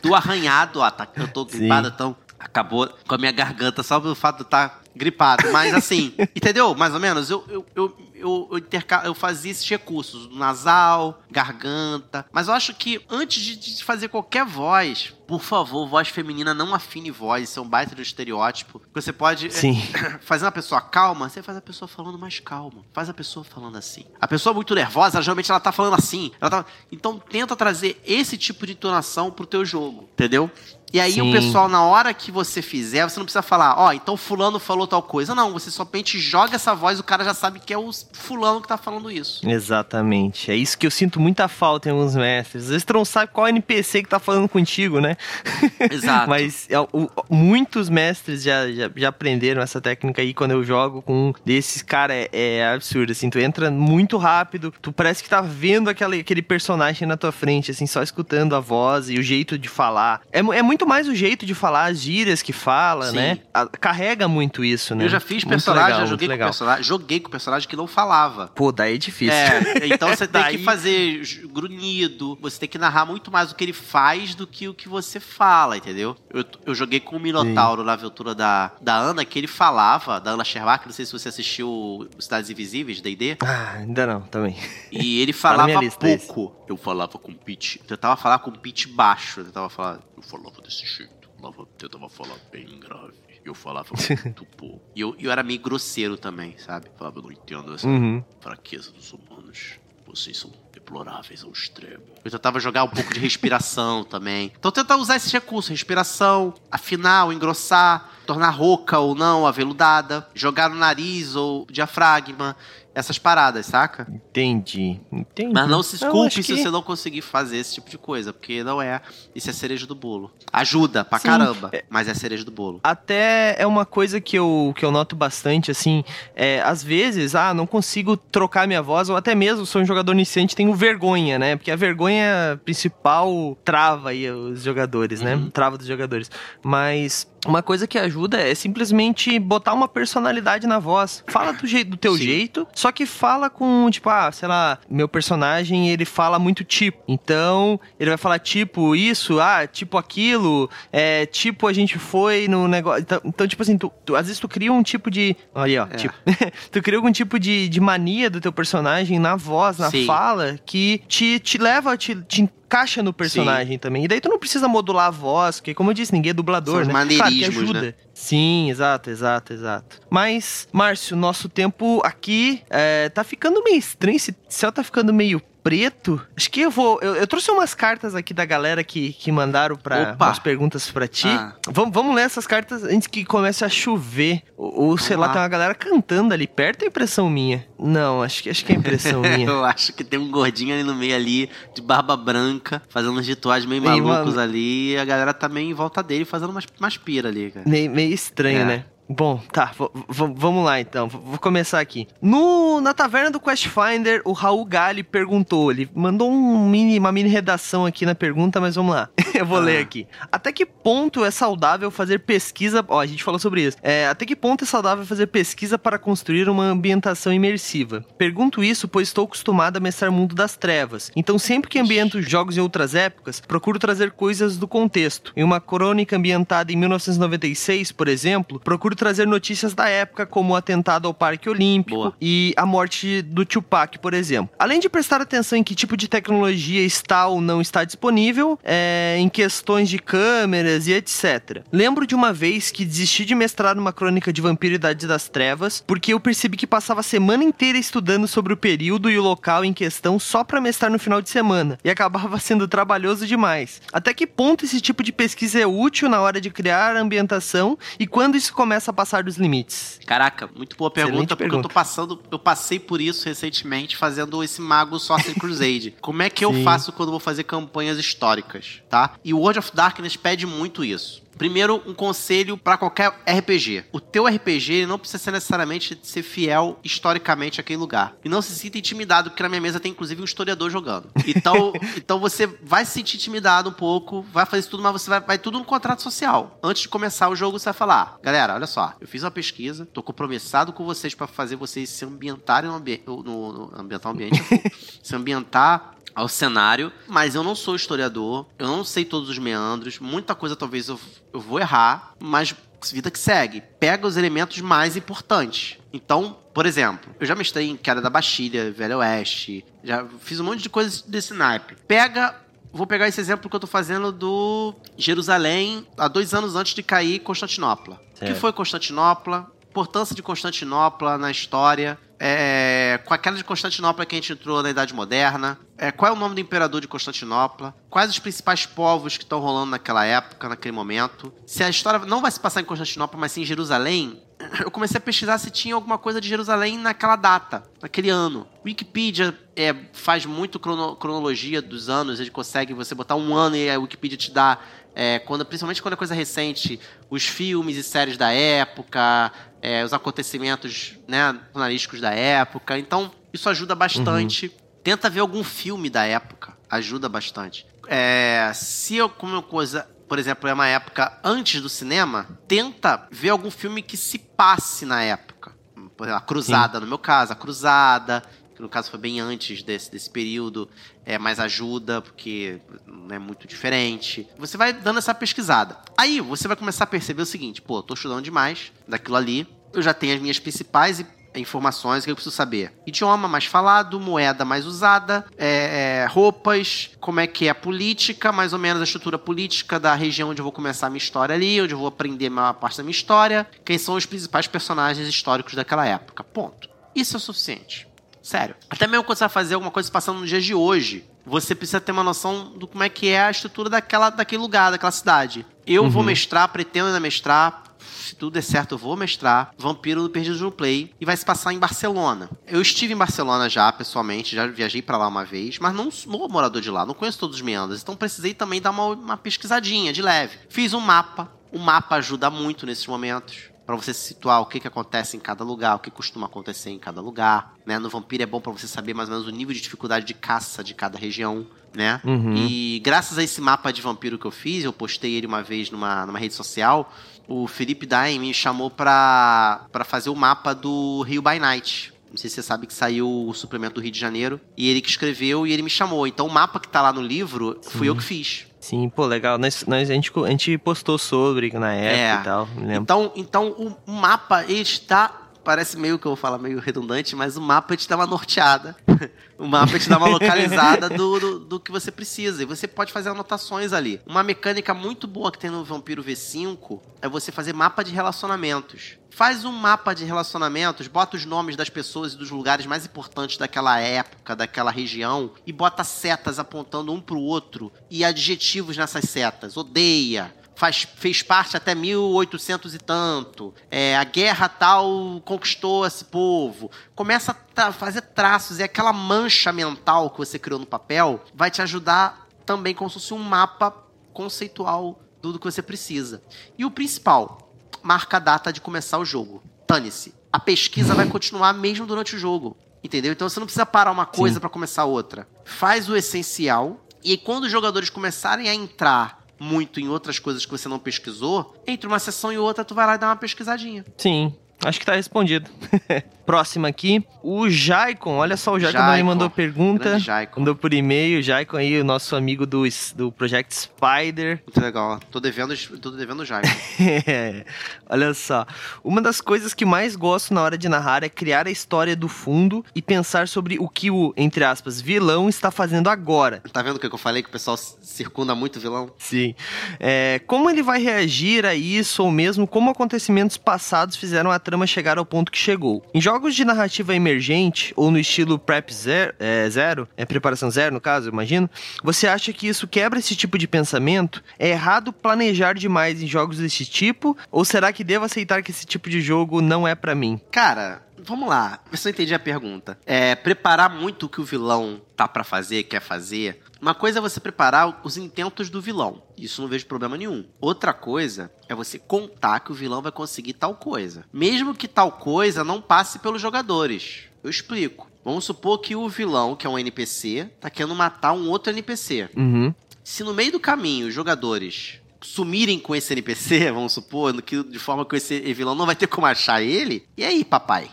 do arranhado, ó, tá, eu tô gripada, então acabou com a minha garganta só pelo fato de estar tá gripado. Mas assim, entendeu? Mais ou menos, eu, eu, eu, eu, eu, interca... eu fazia esses recursos, nasal, garganta. Mas eu acho que antes de, de fazer qualquer voz, por favor, voz feminina não afine voz, isso é um baita do estereótipo. Você pode Sim. fazer uma pessoa calma, você faz a pessoa falando mais calma. Faz a pessoa falando assim. A pessoa muito nervosa, geralmente ela tá falando assim. Ela tá... Então tenta trazer esse tipo de entonação pro teu jogo, entendeu? E aí Sim. o pessoal, na hora que você fizer, você não precisa falar, ó, oh, então fulano falou tal coisa. Não, você somente joga essa voz, o cara já sabe que é o fulano que tá falando isso. Exatamente. É isso que eu sinto muita falta em alguns mestres. Às vezes tu não sabe qual NPC que tá falando contigo, né? Exato. Mas é, o, muitos mestres já, já, já, aprenderam essa técnica aí quando eu jogo com um desses, cara, é, é, absurdo, assim, tu entra muito rápido, tu parece que tá vendo aquele, aquele personagem na tua frente, assim, só escutando a voz e o jeito de falar. É, é muito muito mais o jeito de falar, as gírias que fala, Sim. né? A, carrega muito isso, né? Eu já fiz personagem, legal, já joguei com personagem, joguei com personagem que não falava. Pô, daí é difícil. É, então você tem daí... que fazer grunhido, você tem que narrar muito mais o que ele faz do que o que você fala, entendeu? Eu, eu joguei com o Minotauro Sim. na aventura da, da Ana, que ele falava, da Ana Sherbach, não sei se você assistiu Cidades Invisíveis, D&D. Ah, ainda não, também. E ele falava tá pouco. Eu falava com pitch, eu tentava falar com pitch baixo, eu tentava falar, eu falava desse jeito, eu tentava falar bem grave. Eu falava muito pouco. E eu, eu era meio grosseiro também, sabe? Eu falava, eu não entendo essa uhum. fraqueza dos humanos. Vocês são deploráveis ao extremo. Eu tentava jogar um pouco de respiração também. Então tenta usar esse recurso, respiração, afinar engrossar, tornar rouca ou não, aveludada, jogar no nariz ou diafragma essas paradas, saca? Entendi, entendi. Mas não se desculpe se que... você não conseguir fazer esse tipo de coisa, porque não é. Isso é cereja do bolo. Ajuda pra Sim. caramba, é... mas é cereja do bolo. Até é uma coisa que eu, que eu noto bastante, assim. É, às vezes, ah, não consigo trocar minha voz, ou até mesmo sou um jogador iniciante, tenho vergonha, né? Porque a vergonha principal trava aí os jogadores, né? uhum. né? Trava dos jogadores. Mas uma coisa que ajuda é simplesmente botar uma personalidade na voz. Fala do, jeito, do teu Sim. jeito, só que fala com, tipo, ah, sei lá, meu personagem, ele fala muito tipo. Então, ele vai falar tipo isso, ah, tipo aquilo, é, tipo a gente foi no negócio. Então, então tipo assim, tu, tu, às vezes tu cria um tipo de. Olha, ó, é. tipo. tu cria algum tipo de, de mania do teu personagem na voz, na Sim. fala, que te, te leva, te, te encaixa no personagem Sim. também. E daí tu não precisa modular a voz, porque, como eu disse, ninguém é dublador, São né? Claro que ajuda. Né? Sim, exato, exato, exato. Mas, Márcio, nosso tempo aqui é, tá ficando meio estranho. Esse céu tá ficando meio preto. Acho que eu vou. Eu, eu, trouxe umas cartas aqui da galera que, que mandaram para umas perguntas para ti. Ah. Vamos, vamos ler essas cartas antes que comece a chover. Ou, ou sei lá, tem uma galera cantando ali perto. É impressão minha? Não, acho que, acho que é impressão minha. eu acho que tem um gordinho ali no meio ali, de barba branca, fazendo uns rituais meio malucos ali. E a galera tá meio em volta dele, fazendo umas, umas pira ali, cara. Meio, meio estranho, é. né? Bom, tá, vamos lá então. vou começar aqui. No, na taverna do Quest Finder, o Raul Gali perguntou, ele mandou um mini, uma mini redação aqui na pergunta, mas vamos lá. Eu vou ah. ler aqui. Até que ponto é saudável fazer pesquisa? Ó, a gente falou sobre isso. É, até que ponto é saudável fazer pesquisa para construir uma ambientação imersiva? Pergunto isso pois estou acostumado a mestrar mundo das trevas. Então, sempre que ambiento jogos em outras épocas, procuro trazer coisas do contexto. Em uma crônica ambientada em 1996, por exemplo, procuro trazer notícias da época, como o atentado ao Parque Olímpico Boa. e a morte do Tupac, por exemplo. Além de prestar atenção em que tipo de tecnologia está ou não está disponível, é, em questões de câmeras e etc. Lembro de uma vez que desisti de mestrar numa crônica de Vampiro Idade das Trevas, porque eu percebi que passava a semana inteira estudando sobre o período e o local em questão só para mestrar no final de semana, e acabava sendo trabalhoso demais. Até que ponto esse tipo de pesquisa é útil na hora de criar ambientação e quando isso começa a passar dos limites? Caraca, muito boa pergunta, Excelente porque pergunta. eu tô passando, eu passei por isso recentemente fazendo esse Mago Sorcerer Crusade. Como é que eu faço quando vou fazer campanhas históricas, tá? E o World of Darkness pede muito isso. Primeiro, um conselho para qualquer RPG. O teu RPG não precisa ser necessariamente ser fiel historicamente àquele lugar. E não se sinta intimidado, porque na minha mesa tem inclusive um historiador jogando. Então, então você vai se sentir intimidado um pouco, vai fazer isso tudo, mas você vai, vai tudo no contrato social. Antes de começar o jogo, você vai falar: galera, olha só, eu fiz uma pesquisa, tô compromissado com vocês para fazer vocês se ambientarem no, ambi no, no ambientar ambiente, se ambientar ao cenário, mas eu não sou historiador, eu não sei todos os meandros, muita coisa talvez eu, eu vou errar, mas vida que segue. Pega os elementos mais importantes. Então, por exemplo, eu já mestrei em Queda da Bastilha, Velho Oeste, já fiz um monte de coisas desse naipe. Pega vou pegar esse exemplo que eu tô fazendo do Jerusalém, há dois anos antes de cair Constantinopla. O que foi Constantinopla? Importância de Constantinopla na história. É, com aquela de Constantinopla que a gente entrou na Idade Moderna. É, qual é o nome do imperador de Constantinopla? Quais os principais povos que estão rolando naquela época, naquele momento? Se a história não vai se passar em Constantinopla, mas sim em Jerusalém, eu comecei a pesquisar se tinha alguma coisa de Jerusalém naquela data, naquele ano. Wikipedia é, faz muito crono, cronologia dos anos, ele consegue você botar um ano e a Wikipedia te dá, é, quando, principalmente quando é coisa recente, os filmes e séries da época, é, os acontecimentos né, jornalísticos da época. Então, isso ajuda bastante. Uhum. Tenta ver algum filme da época, ajuda bastante. É, se alguma coisa, por exemplo, é uma época antes do cinema, tenta ver algum filme que se passe na época. Por exemplo, a Cruzada, Sim. no meu caso, a Cruzada, no caso foi bem antes desse, desse período, é mais ajuda, porque não é muito diferente. Você vai dando essa pesquisada. Aí você vai começar a perceber o seguinte: pô, eu tô estudando demais daquilo ali, eu já tenho as minhas principais informações que eu preciso saber. Idioma mais falado, moeda mais usada, é, é, roupas, como é que é a política, mais ou menos a estrutura política da região onde eu vou começar a minha história ali, onde eu vou aprender a maior parte da minha história, quem são os principais personagens históricos daquela época. Ponto. Isso é o suficiente. Sério. Até mesmo quando você vai fazer alguma coisa passando nos dias de hoje, você precisa ter uma noção do como é que é a estrutura daquela, daquele lugar, daquela cidade. Eu uhum. vou mestrar, pretendo ainda mestrar, se tudo der certo, eu vou mestrar Vampiro no Perdido no Play e vai se passar em Barcelona. Eu estive em Barcelona já, pessoalmente, já viajei para lá uma vez, mas não sou morador de lá, não conheço todos os meandros, então precisei também dar uma, uma pesquisadinha de leve. Fiz um mapa, o mapa ajuda muito nesses momentos para você se situar o que, que acontece em cada lugar, o que costuma acontecer em cada lugar, né? No Vampiro é bom para você saber mais ou menos o nível de dificuldade de caça de cada região, né? Uhum. E graças a esse mapa de vampiro que eu fiz, eu postei ele uma vez numa, numa rede social, o Felipe Daim me chamou pra, pra fazer o mapa do Rio by Night. Não sei se você sabe que saiu o suplemento do Rio de Janeiro. E ele que escreveu e ele me chamou. Então o mapa que tá lá no livro Sim. fui eu que fiz. Sim, pô, legal. Nós, nós, a, gente, a gente postou sobre na época é. e tal. Então, então o, mapa está parece meio que eu vou falar meio redundante, mas o mapa te dá uma norteada. o mapa te dá uma localizada do, do, do, que você precisa. E você pode fazer anotações ali. Uma mecânica muito boa que tem no Vampiro V5 é você fazer mapa de relacionamentos. Faz um mapa de relacionamentos, bota os nomes das pessoas e dos lugares mais importantes daquela época, daquela região, e bota setas apontando um pro outro e adjetivos nessas setas. Odeia, faz, fez parte até 1800 e tanto. É, a guerra tal conquistou esse povo. Começa a fazer traços e aquela mancha mental que você criou no papel vai te ajudar também como se fosse um mapa conceitual do que você precisa. E o principal, marca a data de começar o jogo. Tane-se. A pesquisa vai continuar mesmo durante o jogo. Entendeu? Então você não precisa parar uma coisa para começar outra. Faz o essencial. E quando os jogadores começarem a entrar muito em outras coisas que você não pesquisou, entre uma sessão e outra tu vai lá e dá uma pesquisadinha. Sim, acho que tá respondido. Próxima aqui, o Jaicon. Olha só, o Jaicon, Jaicon mandou pergunta. Mandou por e-mail. Jaicon aí, o nosso amigo do, do Project Spider. Muito legal. Tô devendo, tô devendo o Jaicon. é, olha só. Uma das coisas que mais gosto na hora de narrar é criar a história do fundo e pensar sobre o que o, entre aspas, vilão está fazendo agora. Tá vendo o que eu falei? Que o pessoal circunda muito o vilão? Sim. É, como ele vai reagir a isso ou mesmo como acontecimentos passados fizeram a trama chegar ao ponto que chegou. Em jogos de narrativa emergente, ou no estilo Prep Zero, é, zero, é preparação zero no caso, imagino, você acha que isso quebra esse tipo de pensamento? É errado planejar demais em jogos desse tipo? Ou será que devo aceitar que esse tipo de jogo não é para mim? Cara, vamos lá. Ver eu entendi a pergunta. É, preparar muito o que o vilão tá para fazer, quer fazer. Uma coisa é você preparar os intentos do vilão. Isso não vejo problema nenhum. Outra coisa é você contar que o vilão vai conseguir tal coisa. Mesmo que tal coisa não passe pelos jogadores. Eu explico. Vamos supor que o vilão, que é um NPC, tá querendo matar um outro NPC. Uhum. Se no meio do caminho os jogadores sumirem com esse NPC, vamos supor, que, de forma que esse vilão não vai ter como achar ele, e aí, papai?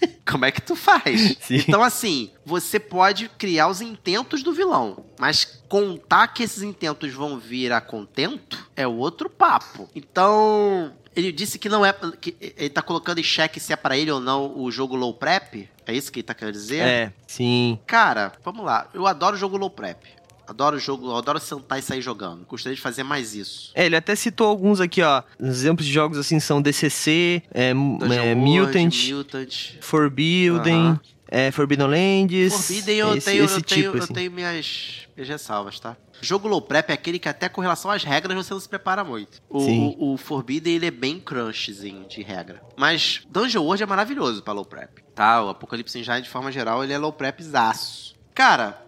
como é que tu faz? Sim. Então, assim, você pode criar os intentos do vilão, mas contar que esses intentos vão vir a contento é outro papo. Então, ele disse que não é. Que ele tá colocando em xeque se é para ele ou não o jogo low prep. É isso que ele tá querendo dizer? É, sim. Cara, vamos lá. Eu adoro jogo low prep. Adoro jogo, adoro sentar e sair jogando. Gostaria de fazer mais isso. É, ele até citou alguns aqui, ó. Exemplos de jogos assim são DCC, é, é, Mutant, Mutant. Forbidden, Aham. é, Forbidden Lands. Forbidden eu, esse, tenho, esse eu, tipo, tenho, eu assim. tenho minhas, minhas ressalvas, tá? Jogo low prep é aquele que até com relação às regras você não se prepara muito. O, Sim. o, Forbidden ele é bem crunchzinho de regra. Mas Dungeon World é maravilhoso pra low prep, tá? O Apocalipse Engine de forma geral ele é low prep zaço. Cara,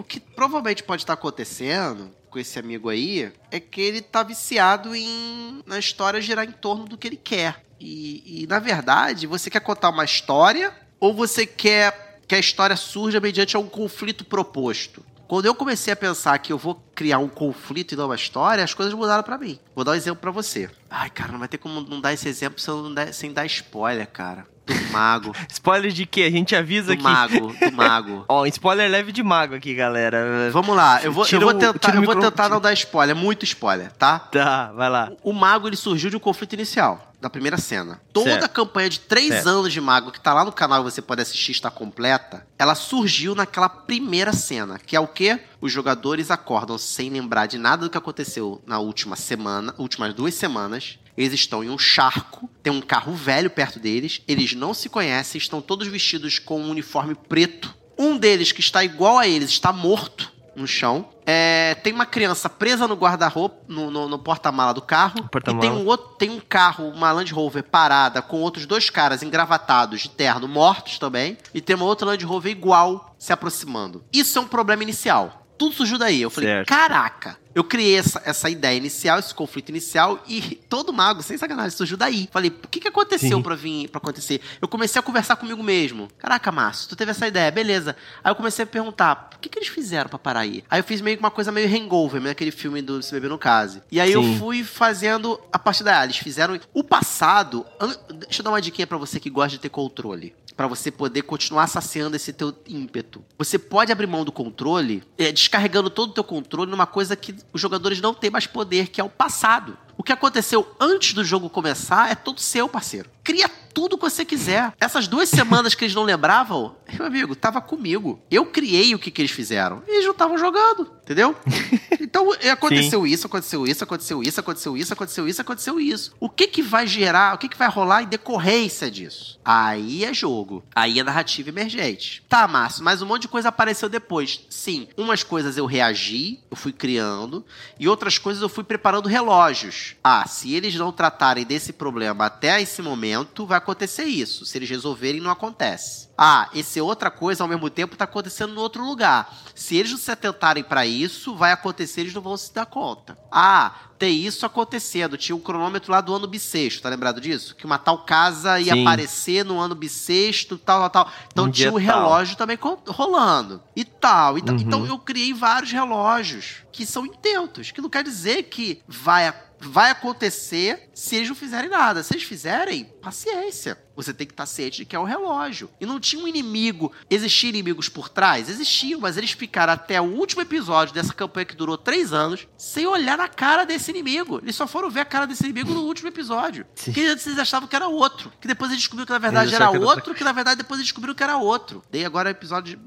o que provavelmente pode estar acontecendo com esse amigo aí é que ele tá viciado em na história girar em torno do que ele quer. E, e, na verdade, você quer contar uma história ou você quer que a história surja mediante um conflito proposto? Quando eu comecei a pensar que eu vou criar um conflito e não uma história, as coisas mudaram pra mim. Vou dar um exemplo pra você. Ai, cara, não vai ter como não dar esse exemplo sem, dar, sem dar spoiler, cara. Do mago. Spoiler de quê? A gente avisa do aqui. mago, do mago. Ó, spoiler leve de mago aqui, galera. Vamos lá, eu vou, Tira eu vou o- tentar, o eu vou micro- tentar não dar spoiler, muito spoiler, tá? Tá, vai lá. O mago ele surgiu de um conflito inicial, da primeira cena. Toda Certo. a campanha de três Certo. anos de mago que tá lá no canal e você pode assistir, está completa. Ela surgiu naquela primeira cena, que é o quê? Os jogadores acordam sem lembrar de nada do que aconteceu na última semana, últimas duas semanas. Eles estão em um charco, tem um carro velho perto deles, eles não se conhecem, estão todos vestidos com um uniforme preto. Um deles, que está igual a eles, está morto no chão. É, tem uma criança presa no guarda-roupa, no, no- no porta-mala do carro. Porta-mala. E tem um, outro, tem um carro, uma Land Rover parada, com outros dois caras engravatados de terno, mortos também. E tem uma outra Land Rover igual se aproximando. Isso é um problema inicial. Tudo surgiu daí. Eu falei, Certo. caraca. Eu criei essa, essa ideia inicial, esse conflito inicial, e todo mago, sem sacanagem, surgiu daí. Falei, o que, que aconteceu pra vir para acontecer? Eu comecei a conversar comigo mesmo. Caraca, Márcio, tu teve essa ideia, beleza. Aí eu comecei a perguntar, o que, que eles fizeram pra parar aí? Aí eu fiz meio que uma coisa meio hangover, meio aquele filme do Se Beber no Case. E aí eu Sim. fui fazendo a partir daí. Eles fizeram. O passado. Deixa eu dar uma diquinha pra você que gosta de ter controle. Pra você poder continuar saciando esse teu ímpeto. Você pode abrir mão do controle, é, descarregando todo o teu controle numa coisa que os jogadores não têm mais poder, que é o passado. O que aconteceu antes do jogo começar é todo seu, parceiro. Cria tudo que você quiser. Essas duas semanas que eles não lembravam, meu amigo, tava comigo. Eu criei o que, que eles fizeram. Eles não estavam jogando, entendeu? Então aconteceu isso, aconteceu isso, aconteceu isso, aconteceu isso, aconteceu isso, aconteceu isso. O que que vai gerar, o que que vai rolar em decorrência disso? Aí é jogo. Aí é narrativa emergente. Tá, Márcio, mas um monte de coisa apareceu depois. Sim, umas coisas eu reagi, eu fui criando, e outras coisas eu fui preparando relógios. Ah, se eles não tratarem desse problema até esse momento, vai acontecer isso. Se eles resolverem, não acontece. Ah, esse é outra coisa ao mesmo tempo tá acontecendo no outro lugar. Se eles não se atentarem para isso, vai acontecer, eles não vão se dar conta. Ah, tem isso acontecendo. Tinha um cronômetro lá do ano bissexto, tá lembrado disso? Que uma tal casa ia Sim. aparecer no ano bissexto, tal, tal, tal. Então Um tinha dia o tal. relógio também rolando. E tal. Então, Uhum. então eu criei vários relógios que são intentos, que não quer dizer que vai, vai acontecer se eles não fizerem nada. Se eles fizerem, paciência. Você tem que estar ciente de que é o relógio. E não tinha um inimigo. Existiam inimigos por trás? Existiam, mas eles ficaram até o último episódio dessa campanha que durou três anos sem olhar na cara desse inimigo. Eles só foram ver a cara desse inimigo no último episódio. Sim. Que antes eles achavam que era outro. Que depois eles descobriram que na verdade era que outro, que na verdade depois eles descobriram que era outro. Dei agora o episódio, de-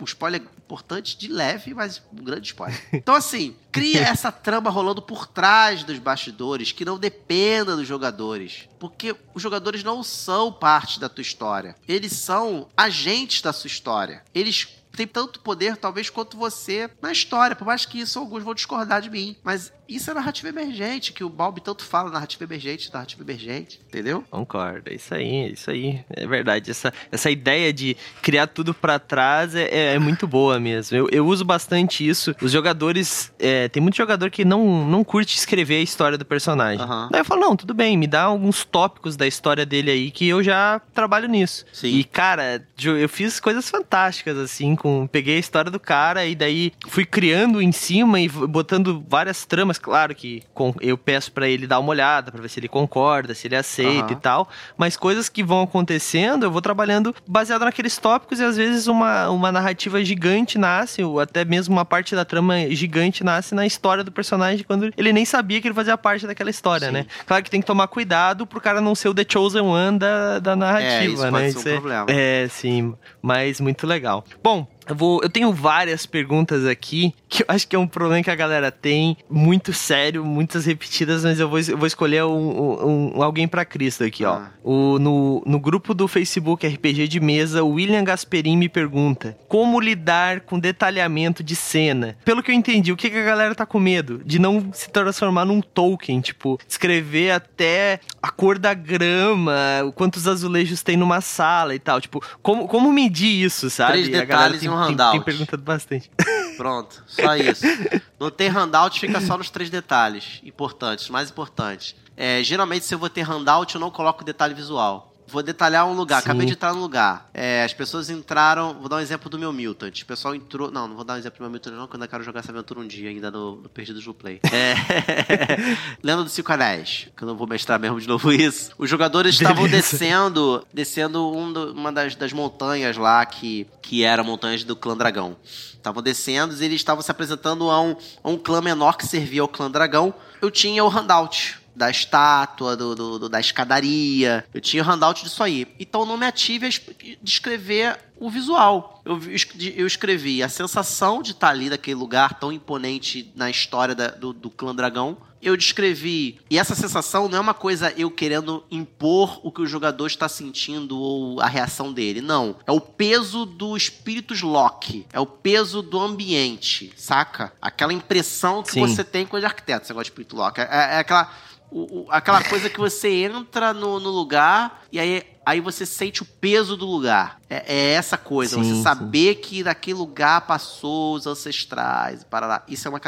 um spoiler importante, de leve, mas um grande spoiler. Então assim, cria essa trama rolando por trás dos bastidores, que não dependa dos jogadores. Porque os jogadores não são parte da tua história. Eles são agentes da sua história. Eles tem tanto poder, talvez, quanto você na história. Por mais que isso alguns vão discordar de mim. Mas isso é narrativa emergente, que o Bob tanto fala, narrativa emergente, narrativa emergente, entendeu? Concordo, é isso aí, é isso aí. É verdade, essa, essa ideia de criar tudo para trás é, é, é, muito boa mesmo. Eu, eu uso bastante isso. Os jogadores, é, tem muito jogador que não, não curte escrever a história do personagem. Uhum. Daí eu falo, não, tudo bem, me dá alguns tópicos da história dele aí que eu já trabalho nisso. Sim. E, cara, eu fiz coisas fantásticas, assim, com peguei a história do cara e daí fui criando em cima e botando várias tramas mas claro que eu peço para ele dar uma olhada para ver se ele concorda, se ele aceita uhum. e tal. Mas coisas que vão acontecendo, eu vou trabalhando baseado naqueles tópicos e às vezes uma, uma narrativa gigante nasce, ou até mesmo uma parte da trama gigante nasce na história do personagem quando ele nem sabia que ele fazia parte daquela história, Sim. né? Claro que tem que tomar cuidado pro cara não ser o The Chosen One da, da narrativa, é, isso né? Pode ser um é, problema. É, sim, mas muito legal. Bom, eu, vou, eu tenho várias perguntas aqui que eu acho que é um problema que a galera tem, muito sério, muitas repetidas, mas eu vou, eu vou escolher um, um, um alguém para Cristo aqui, ó. Ah. O, no, no grupo do Facebook RPG de Mesa, o William Gasperin me pergunta como lidar com detalhamento de cena. Pelo que eu entendi, o que, que a galera tá com medo? De não se transformar num token, tipo, escrever até a cor da grama, quantos azulejos tem numa sala e tal. Tipo, como, como medir isso, sabe? Três detalhes em um handout. Tem, tem perguntado bastante. Pronto, só isso. Não tem handout, fica só nos três detalhes importantes, mais importantes. É, geralmente, se eu vou ter handout, eu não coloco detalhe visual. Vou detalhar um lugar. Sim. Acabei de entrar no lugar. É, as pessoas entraram. Vou dar um exemplo do meu Milton. O pessoal entrou. Não, não vou dar um exemplo do meu Milton, não, porque eu ainda quero jogar essa aventura um dia, ainda no, no Perdidos do Play. É. Lenda do Cinco Anéis. Que eu não vou mestrar mesmo de novo isso. Os jogadores estavam descendo. Descendo um do, uma das, das montanhas lá, que, que era montanhas do Clã Dragão. Estavam descendo e eles estavam se apresentando a um, a um clã menor que servia ao Clã Dragão. Eu tinha o handout da estátua, do, do, do, da escadaria. Eu tinha handout disso aí. Então não me ative a descrever o visual. Eu, eu escrevi a sensação de estar ali naquele lugar tão imponente na história da, do, do clã dragão. Eu descrevi. E essa sensação não é uma coisa eu querendo impor o que o jogador está sentindo ou a reação dele. Não. É o peso do espíritos Loki. É o peso do ambiente, saca? Aquela impressão que Sim. você tem com de arquiteto, você gosta de espírito Loki. É, é aquela o, o, aquela coisa que você entra no, no, lugar e aí, aí você sente o peso do lugar. É, é essa coisa, sim, você saber sim. que naquele lugar passou os ancestrais. Para lá. Isso é uma,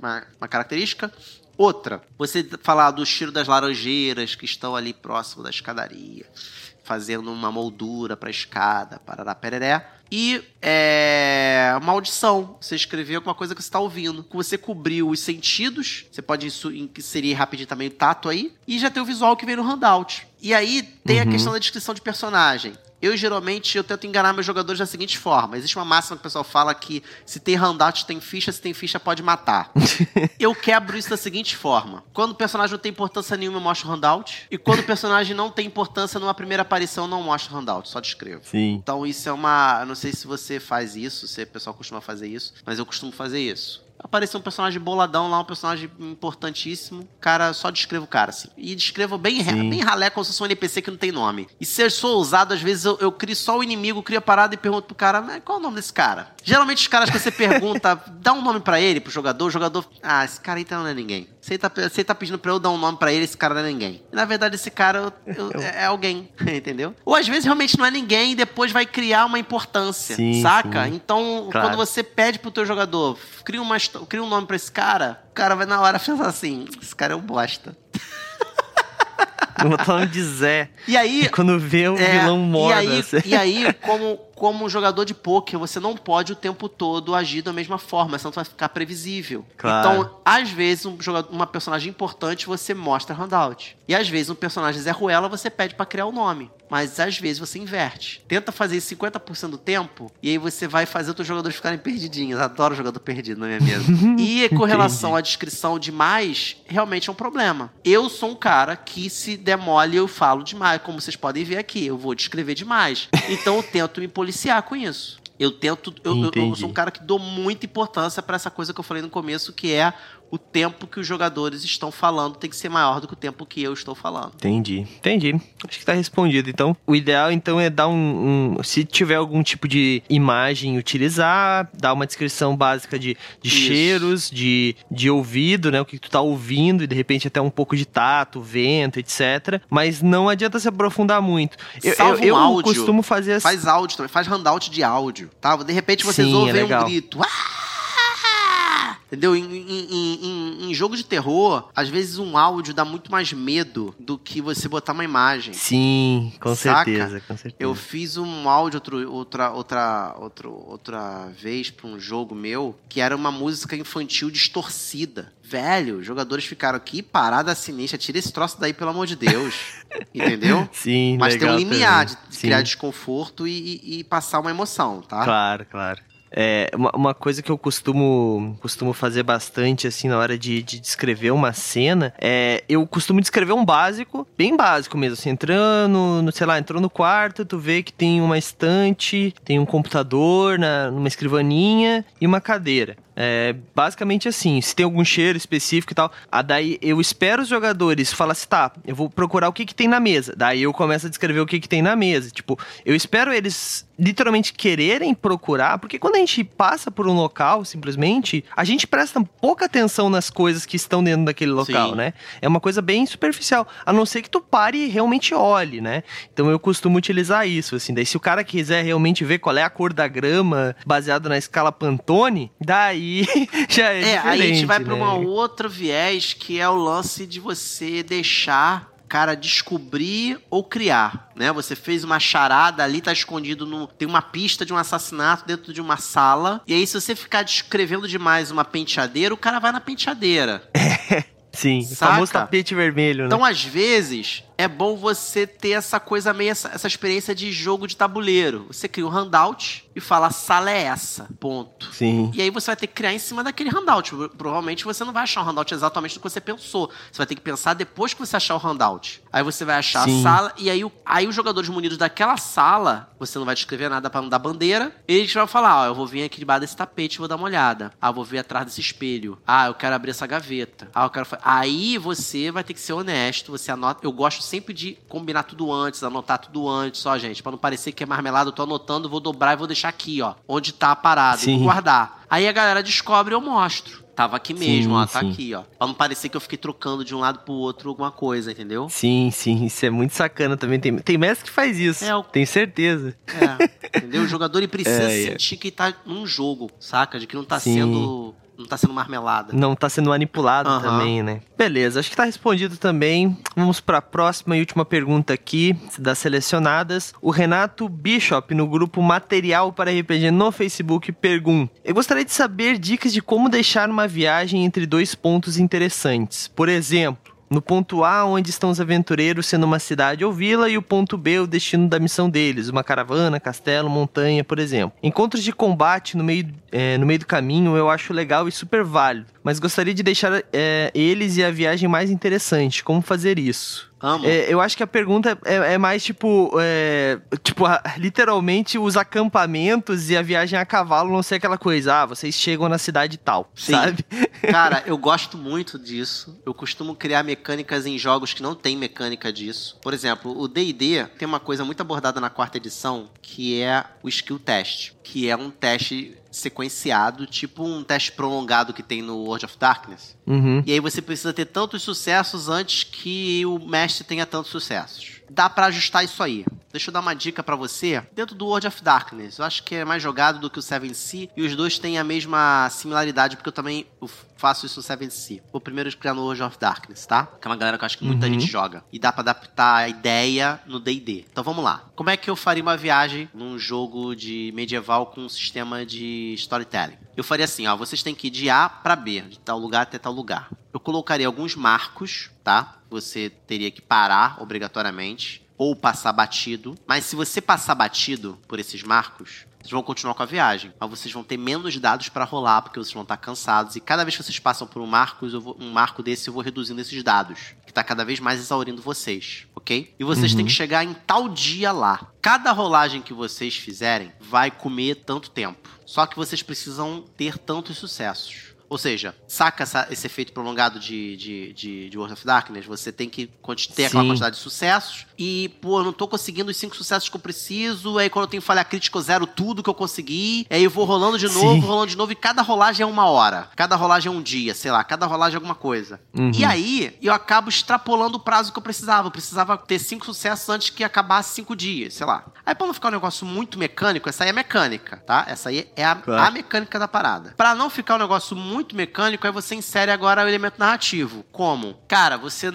uma, uma característica. Outra, você falar do cheiro das laranjeiras que estão ali próximo da escadaria, fazendo uma moldura para a escada, parará, pereré e é, maldição. Você escreveu alguma coisa que você está ouvindo. Você cobriu os sentidos. Você pode inserir rapidinho também o tato aí. E já tem o visual que vem no handout. E aí tem uhum. a questão da descrição de personagem. Eu geralmente eu tento enganar meus jogadores da seguinte forma: existe uma máxima que o pessoal fala que se tem handout tem ficha, se tem ficha pode matar. eu quebro isso da seguinte forma: quando o personagem não tem importância nenhuma, eu mostro handout, e quando o personagem não tem importância numa primeira aparição, eu não mostro handout, só descrevo. Sim. Então isso é uma, eu não sei se você faz isso, se o pessoal costuma fazer isso, mas eu costumo fazer isso apareceu um personagem boladão lá, um personagem importantíssimo. Cara, só descrevo o cara, assim. E descrevo bem, bem ralé, como se fosse um NPC que não tem nome. E se eu sou ousado, às vezes eu, eu crio só o inimigo, crio a parada e pergunto pro cara, mas qual é o nome desse cara? Geralmente os caras que você pergunta, dá um nome para ele, pro jogador, o jogador, ah, esse cara então não é ninguém. Você tá, você tá pedindo pra eu dar um nome para ele, esse cara não é ninguém. E, na verdade, esse cara eu, eu, é, é alguém, entendeu? Ou às vezes realmente não é ninguém e depois vai criar uma importância, sim, saca? Sim. Então, claro. quando você pede pro teu jogador, cria, uma, cria um nome pra esse cara, o cara vai na hora pensar assim, esse cara é um bosta. Botar o nome de Zé. E aí. E quando vê o é, vilão morre. E aí, assim. e aí como, como jogador de poker, você não pode o tempo todo agir da mesma forma, senão vai ficar previsível. Claro. Então, às vezes, um jogador, uma personagem importante você mostra handout. E às vezes, um personagem Zé Ruela você pede para criar o nome. Mas às vezes você inverte. Tenta fazer isso 50% do tempo, e aí você vai fazer os jogadores ficarem perdidinhos. Adoro jogador perdido na minha mesa. e com relação à descrição demais, realmente é um problema. Eu sou um cara que se demole, eu falo demais. Como vocês podem ver aqui, eu vou descrever demais. Então eu tento me policiar com isso. Eu tento. Eu, eu, sou um cara que dou muita importância para essa coisa que eu falei no começo, que é o tempo que os jogadores estão falando tem que ser maior do que o tempo que eu estou falando. Entendi, entendi. Acho que tá respondido. Então, o ideal então é dar um, um se tiver algum tipo de imagem utilizar, dar uma descrição básica de, de cheiros, de, de ouvido, né, o que tu tá ouvindo e de repente até um pouco de tato, vento, etc. Mas não adianta se aprofundar muito. Eu, eu, eu áudio. costumo fazer assim. Faz áudio também, faz handout de áudio, tá? De repente vocês Sim, é ouvem um legal. grito. "Ah!" Entendeu? Em, em- em- em- jogo de terror, às vezes um áudio dá muito mais medo do que você botar uma imagem. Sim, com Saca? certeza, com certeza. Eu fiz um áudio outro, outra, outra, outro, outra vez pra um jogo meu que era uma música infantil distorcida. Velho, os jogadores ficaram aqui, parada sinistra, tira esse troço daí, pelo amor de Deus. Entendeu? Sim, Mas tem um limiar de também. de Sim. criar desconforto e, e- e passar uma emoção, tá? Claro, claro. É, uma, uma coisa que eu costumo, costumo fazer bastante, assim, na hora de, de descrever uma cena, é eu costumo descrever um básico, bem básico mesmo, assim, entrando, no, sei lá, entrou no quarto, tu vê que tem uma estante, tem um computador, na, numa escrivaninha e uma cadeira. É basicamente assim, se tem algum cheiro específico e tal, a daí eu espero os jogadores falar assim, tá, eu vou procurar o que que tem na mesa. Daí eu começo a descrever o que que tem na mesa. Tipo, eu espero eles literalmente quererem procurar, porque quando a gente passa por um local, simplesmente, a gente presta pouca atenção nas coisas que estão dentro daquele local, Sim. né? É uma coisa bem superficial, a não ser que tu pare e realmente olhe, né? Então eu costumo utilizar isso, assim. Daí se o cara quiser realmente ver qual é a cor da grama, baseado na escala Pantone, daí já é, É, aí a gente vai né? uma outra viés que é o lance de você deixar o cara descobrir ou criar, né? Você fez uma charada ali, tá escondido no tem uma pista de um assassinato dentro de uma sala, e aí se você ficar descrevendo demais uma penteadeira, o cara vai na penteadeira. Sim, o Saca? famoso tapete vermelho, né? Então, às vezes, é bom você ter essa coisa meio, essa, essa experiência de jogo de tabuleiro. Você cria um handout e fala, a sala é essa, ponto. Sim. E aí você vai ter que criar em cima daquele handout. Pro- Provavelmente você não vai achar um handout exatamente do que você pensou. Você vai ter que pensar depois que você achar o handout. Aí você vai achar Sim. a sala, e aí, aí os jogadores munidos daquela sala, você não vai descrever nada pra não dar bandeira. Eles vão falar: Ó, eu vou vir aqui debaixo desse tapete e vou dar uma olhada. Ah, vou ver atrás desse espelho. Ah, eu quero abrir essa gaveta. Ah, eu quero. fa-" Aí você vai ter que ser honesto. Você anota. Eu gosto sempre de combinar tudo antes, anotar tudo antes, ó, gente. Pra não parecer que é marmelada, eu tô anotando, vou dobrar e vou deixar aqui, ó. Onde tá a parada. e Sim. Vou guardar. Aí a galera descobre e eu mostro. Tava aqui mesmo, Sim, ó, tá sim. aqui, ó. Pra não parecer que eu fiquei trocando de um lado pro outro alguma coisa, entendeu? Sim, sim, isso é muito sacana também. Tem, tem mestre que faz isso, É, o- tenho certeza. É, entendeu? O jogador ele precisa É, é. sentir que tá num jogo, saca? De que não tá sendo. Não tá sendo marmelada. Não tá sendo manipulado Aham. também, né? Beleza, acho que tá respondido também. Vamos pra próxima e última pergunta aqui, das selecionadas. O Renato Bishop, no grupo Material para RPG no Facebook, pergunta: Eu gostaria de saber dicas de como deixar uma viagem entre dois pontos interessantes. Por exemplo, no ponto A, onde estão os aventureiros sendo uma cidade ou vila, e o ponto B, o destino da missão deles, uma caravana, castelo, montanha, por exemplo. Encontros de combate no meio, é, no meio do caminho eu acho legal e super válido, mas gostaria de deixar é, eles e a viagem mais interessante. Como fazer isso? Amo. É, eu acho que a pergunta é, é mais tipo, é, tipo, a- literalmente os acampamentos e a viagem a cavalo não ser aquela coisa, ah, vocês chegam na cidade tal, Sim. sabe? Cara, eu gosto muito disso. Eu costumo criar mecânicas em jogos que não tem mecânica disso. Por exemplo, o D&D tem uma coisa muito abordada na quarta edição, que é o skill test, que é um teste sequenciado, tipo um teste prolongado que tem no World of Darkness. Uhum. E aí você precisa ter tantos sucessos antes que o mestre tenha tantos sucessos. Dá pra ajustar isso aí. Deixa eu dar uma dica pra você. Dentro do World of Darkness, eu acho que é mais jogado do que o Seven Sea e os dois têm a mesma similaridade, porque eu também faço isso no Seven Sea. Vou primeiro criar no World of Darkness, tá? Que é uma galera que eu acho que muita Uhum. gente joga. E dá pra adaptar a ideia no D&D. Então vamos lá. Como é que eu faria uma viagem num jogo de medieval com um sistema de storytelling? Eu faria assim, ó, vocês têm que ir de A pra B, de tal lugar até tal lugar. Eu colocaria alguns marcos, tá? Você teria que parar obrigatoriamente ou passar batido. Mas se você passar batido por esses marcos, vocês vão continuar com a viagem. Mas vocês vão ter menos dados pra rolar, porque vocês vão estar cansados. E cada vez que vocês passam por um marco, vou- um marco desse, eu vou reduzindo esses dados. Que tá cada vez mais exaurindo vocês, ok? E vocês Uhum. têm que chegar em tal dia lá. Cada rolagem que vocês fizerem vai comer tanto tempo. Só que vocês precisam ter tantos sucessos. Ou seja, saca essa, esse efeito prolongado de, de, de, de World of Darkness? Você tem que ter aquela quantidade de sucessos e, pô, eu não tô conseguindo os cinco sucessos que eu preciso, aí quando eu tenho falha crítica eu zero tudo que eu consegui, aí eu vou rolando de novo, Sim. rolando de novo, e cada rolagem é uma hora, cada rolagem é um dia, sei lá, cada rolagem é alguma coisa. Uhum. E aí, eu acabo extrapolando o prazo que eu precisava, eu precisava ter cinco sucessos antes que acabasse cinco dias, sei lá. Aí pra não ficar um negócio muito mecânico, essa aí é mecânica, tá? Essa aí é a, claro. a mecânica da parada. Pra não ficar um negócio muito mecânico, aí você insere agora o elemento narrativo. Como? Cara, você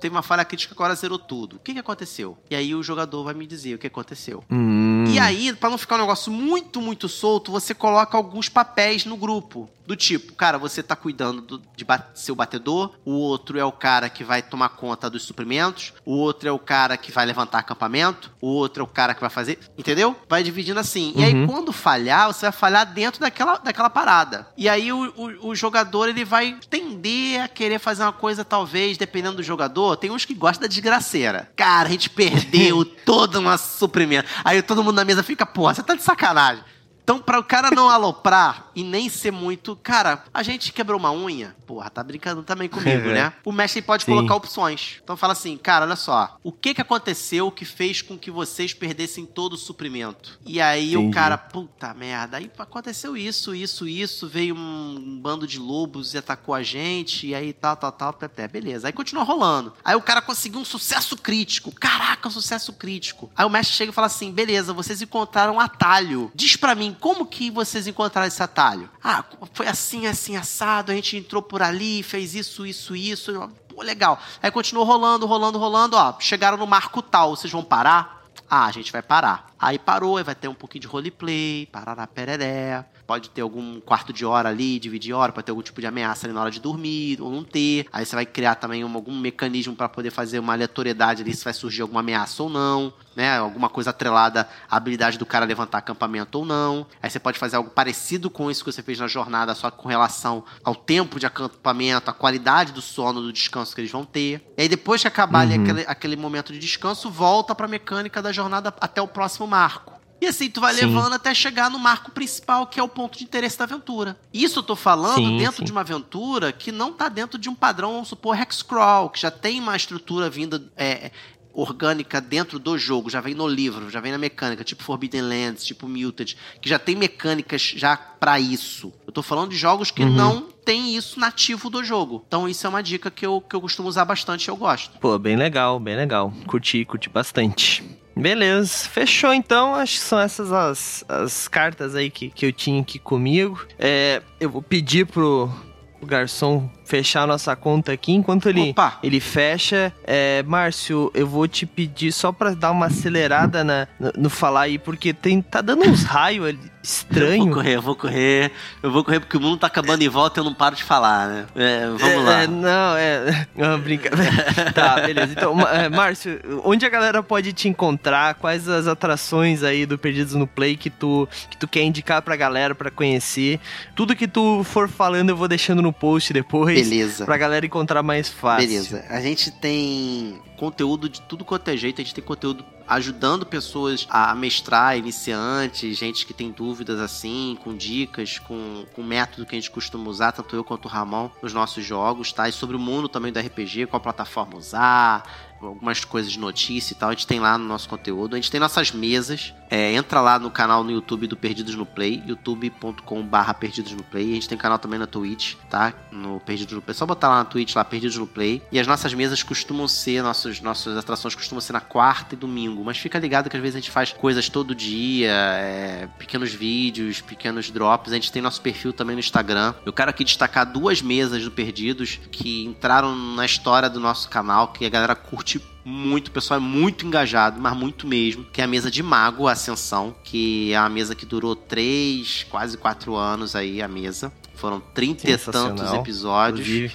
teve uma falha crítica, agora zerou tudo. O que, que aconteceu? E aí o jogador vai me dizer o que aconteceu. Hum. E aí, para não ficar um negócio muito, muito solto, você coloca alguns papéis no grupo. Do tipo, cara, você tá cuidando do, de seu batedor, o outro é o cara que vai tomar conta dos suprimentos, o outro é o cara que vai levantar acampamento, o outro é o cara que vai fazer. Entendeu? Vai dividindo assim. Uhum. E aí, uhum. quando falhar, você vai falhar dentro daquela, daquela parada. E aí, o, o, o jogador ele vai tender a querer fazer uma coisa, talvez, dependendo do jogador. Tem uns que gostam da desgraceira. Cara, a gente perdeu todo o nosso suprimento. Aí todo mundo na mesa fica, porra, você tá de sacanagem. Então, para o cara não aloprar e nem ser muito. Cara, a gente quebrou uma unha. Porra, tá brincando também comigo, é. né? O mestre pode Sim. colocar opções. Então fala assim, cara, olha só. O que que aconteceu que fez com que vocês perdessem todo o suprimento? E aí o cara, puta merda, aí aconteceu isso, isso, isso. Veio um bando de lobos e atacou a gente. E aí tal, tal, tal, até beleza. Aí continua rolando. Aí o cara conseguiu um sucesso crítico. Caraca, um sucesso crítico. Aí o mestre chega e fala assim: beleza, vocês encontraram um atalho. Diz para mim como que vocês encontraram esse atalho? Ah, foi assim, assim, assado, a gente entrou por ali, fez isso, isso, isso. Pô, legal. Aí continuou rolando, rolando, rolando, ó. Chegaram no marco tal, vocês vão parar? Ah, a gente vai parar. Aí parou, aí vai ter um pouquinho de roleplay, parará pereré. Pode ter algum quarto de hora ali, dividir hora, pode ter algum tipo de ameaça ali na hora de dormir, ou não ter. Aí você vai criar também um, algum mecanismo para poder fazer uma aleatoriedade ali, se vai surgir alguma ameaça ou não, né? Alguma coisa atrelada à habilidade do cara levantar acampamento ou não. Aí você pode fazer algo parecido com isso que você fez na jornada, só com relação ao tempo de acampamento, a qualidade do sono, do descanso que eles vão ter. E aí depois que acabar uhum. ali aquele, aquele momento de descanso, volta para a mecânica da jornada até o próximo marco. E assim, tu vai sim. levando até chegar no marco principal, que é o ponto de interesse da aventura. Isso eu tô falando sim, dentro sim. de uma aventura que não tá dentro de um padrão, vamos supor, Hexcrawl, que já tem uma estrutura vinda é, orgânica dentro do jogo, já vem no livro, já vem na mecânica, tipo Forbidden Lands, tipo Muted, que já tem mecânicas já para isso. Eu tô falando de jogos que uhum. não tem isso nativo do jogo. Então isso é uma dica que eu, que eu costumo usar bastante e eu gosto. Pô, bem legal, bem legal. Curti, curti bastante. Beleza, fechou então. Acho que são essas as, as cartas aí que, que eu tinha aqui comigo. É, eu vou pedir pro, pro garçom fechar a nossa conta aqui. Enquanto ele, ele fecha, é, Márcio, eu vou te pedir só pra dar uma acelerada na, no, no falar aí, porque tem, tá dando uns raios ali estranho. Eu vou correr, eu vou correr. Eu vou correr porque o mundo tá acabando em volta e eu não paro de falar, né? É, vamos é, lá. É, não, é. Não, brincadeira. tá, beleza. Então, é, Márcio, onde a galera pode te encontrar? Quais as atrações aí do Perdidos no Play que tu, que tu quer indicar pra galera pra conhecer? Tudo que tu for falando eu vou deixando no post depois. Beleza. Pra galera encontrar mais fácil. Beleza. A gente tem conteúdo de tudo quanto é jeito. A gente tem conteúdo ajudando pessoas a mestrar, iniciantes, gente que tem dúvidas assim, com dicas, com, com método que a gente costuma usar, tanto eu quanto o Ramon, nos nossos jogos, tá? E sobre o mundo também do RPG, qual plataforma usar, algumas coisas de notícia e tal, a gente tem lá no nosso conteúdo. A gente tem nossas mesas. É, entra lá no canal no YouTube do Perdidos no Play, youtube.com/barra Perdidos no Play. A gente tem canal também na Twitch, tá? No Perdidos no Play. Só botar lá na Twitch, lá Perdidos no Play. E as nossas mesas costumam ser, nossos, nossas atrações costumam ser na quarta e domingo. Mas fica ligado que às vezes a gente faz coisas todo dia, é, pequenos vídeos, pequenos drops. A gente tem nosso perfil também no Instagram. Eu quero aqui destacar duas mesas do Perdidos que entraram na história do nosso canal, que a galera curte muito, o pessoal é muito engajado, mas muito mesmo, que é a mesa de Mago Ascensão, que é uma mesa que durou três, quase quatro anos aí, a mesa. Foram trinta e tantos episódios. É,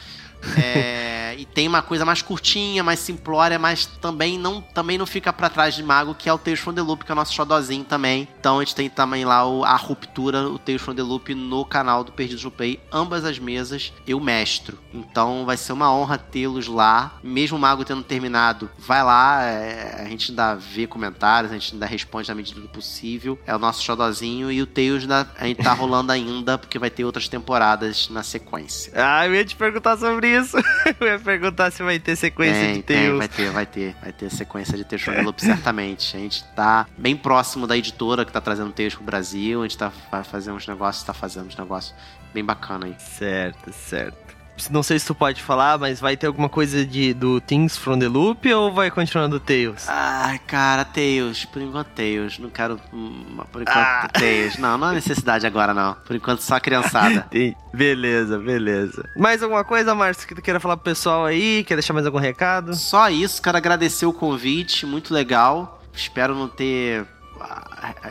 É, e tem uma coisa mais curtinha, mais simplória, mas também não, também não fica para trás de Mago, que é o Tales from the Loop, que é o nosso xodozinho também. Então a gente tem também lá o, a Ruptura, o Tales from the Loop no canal do Perdidos no Play, ambas as mesas, eu mestro. Então vai ser uma honra tê-los lá. Mesmo o Mago tendo terminado, vai lá, é, a gente ainda vê comentários, a gente ainda responde na medida do possível. É o nosso xodozinho e o Tales a gente tá rolando ainda, porque vai ter outras temporadas na sequência. Ah, eu ia te perguntar sobre isso. eu ia perguntar se vai ter sequência tem, de Tales. Tem, vai ter, vai ter. Vai ter sequência de from the Loop, certamente. A gente tá bem próximo da editora que tá trazendo Tales pro Brasil. A gente tá, vai fazer uns negócios, tá fazendo uns negócios bem bacana aí. Certo, certo. Não sei se tu pode falar, mas vai ter alguma coisa de, do Things from the Loop ou vai continuar do Tails? Ai, cara, Tails. Por enquanto, Tails. Não quero. Hum, por enquanto, ah. Tails. Não, não há necessidade agora, não. Por enquanto, só a criançada. beleza, beleza. Mais alguma coisa, Márcio, que tu queira falar pro pessoal aí? Quer deixar mais algum recado? Só isso, quero agradecer o convite. Muito legal. Espero não ter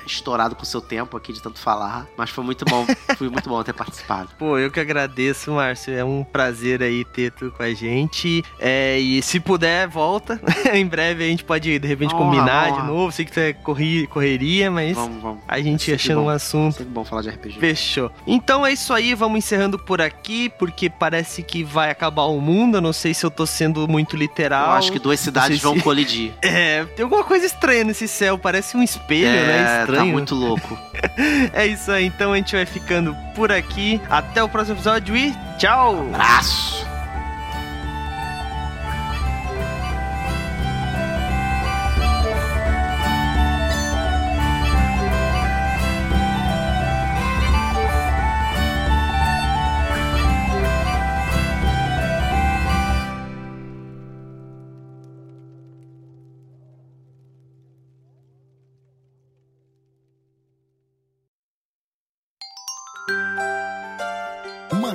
estourado com o seu tempo aqui de tanto falar, mas foi muito bom, foi muito bom ter participado. Pô, eu que agradeço, Márcio. É um prazer aí ter tu com a gente. É, e se puder, volta. em breve a gente pode, de repente, honra, combinar honra. de novo. Sei que tu é corri, correria, mas vamos, vamos. a gente achando um assunto. Sempre bom falar de RPG. Fechou. Então é isso aí, vamos encerrando por aqui, porque parece que vai acabar o mundo. Eu não sei se eu tô sendo muito literal. Eu acho que duas cidades vão se... colidir. É, tem alguma coisa estranha nesse céu, parece um espelho, é, né? Tá estranho. Tá muito louco. é isso aí, então a gente vai ficando por aqui. Até o próximo episódio e tchau! Abraço!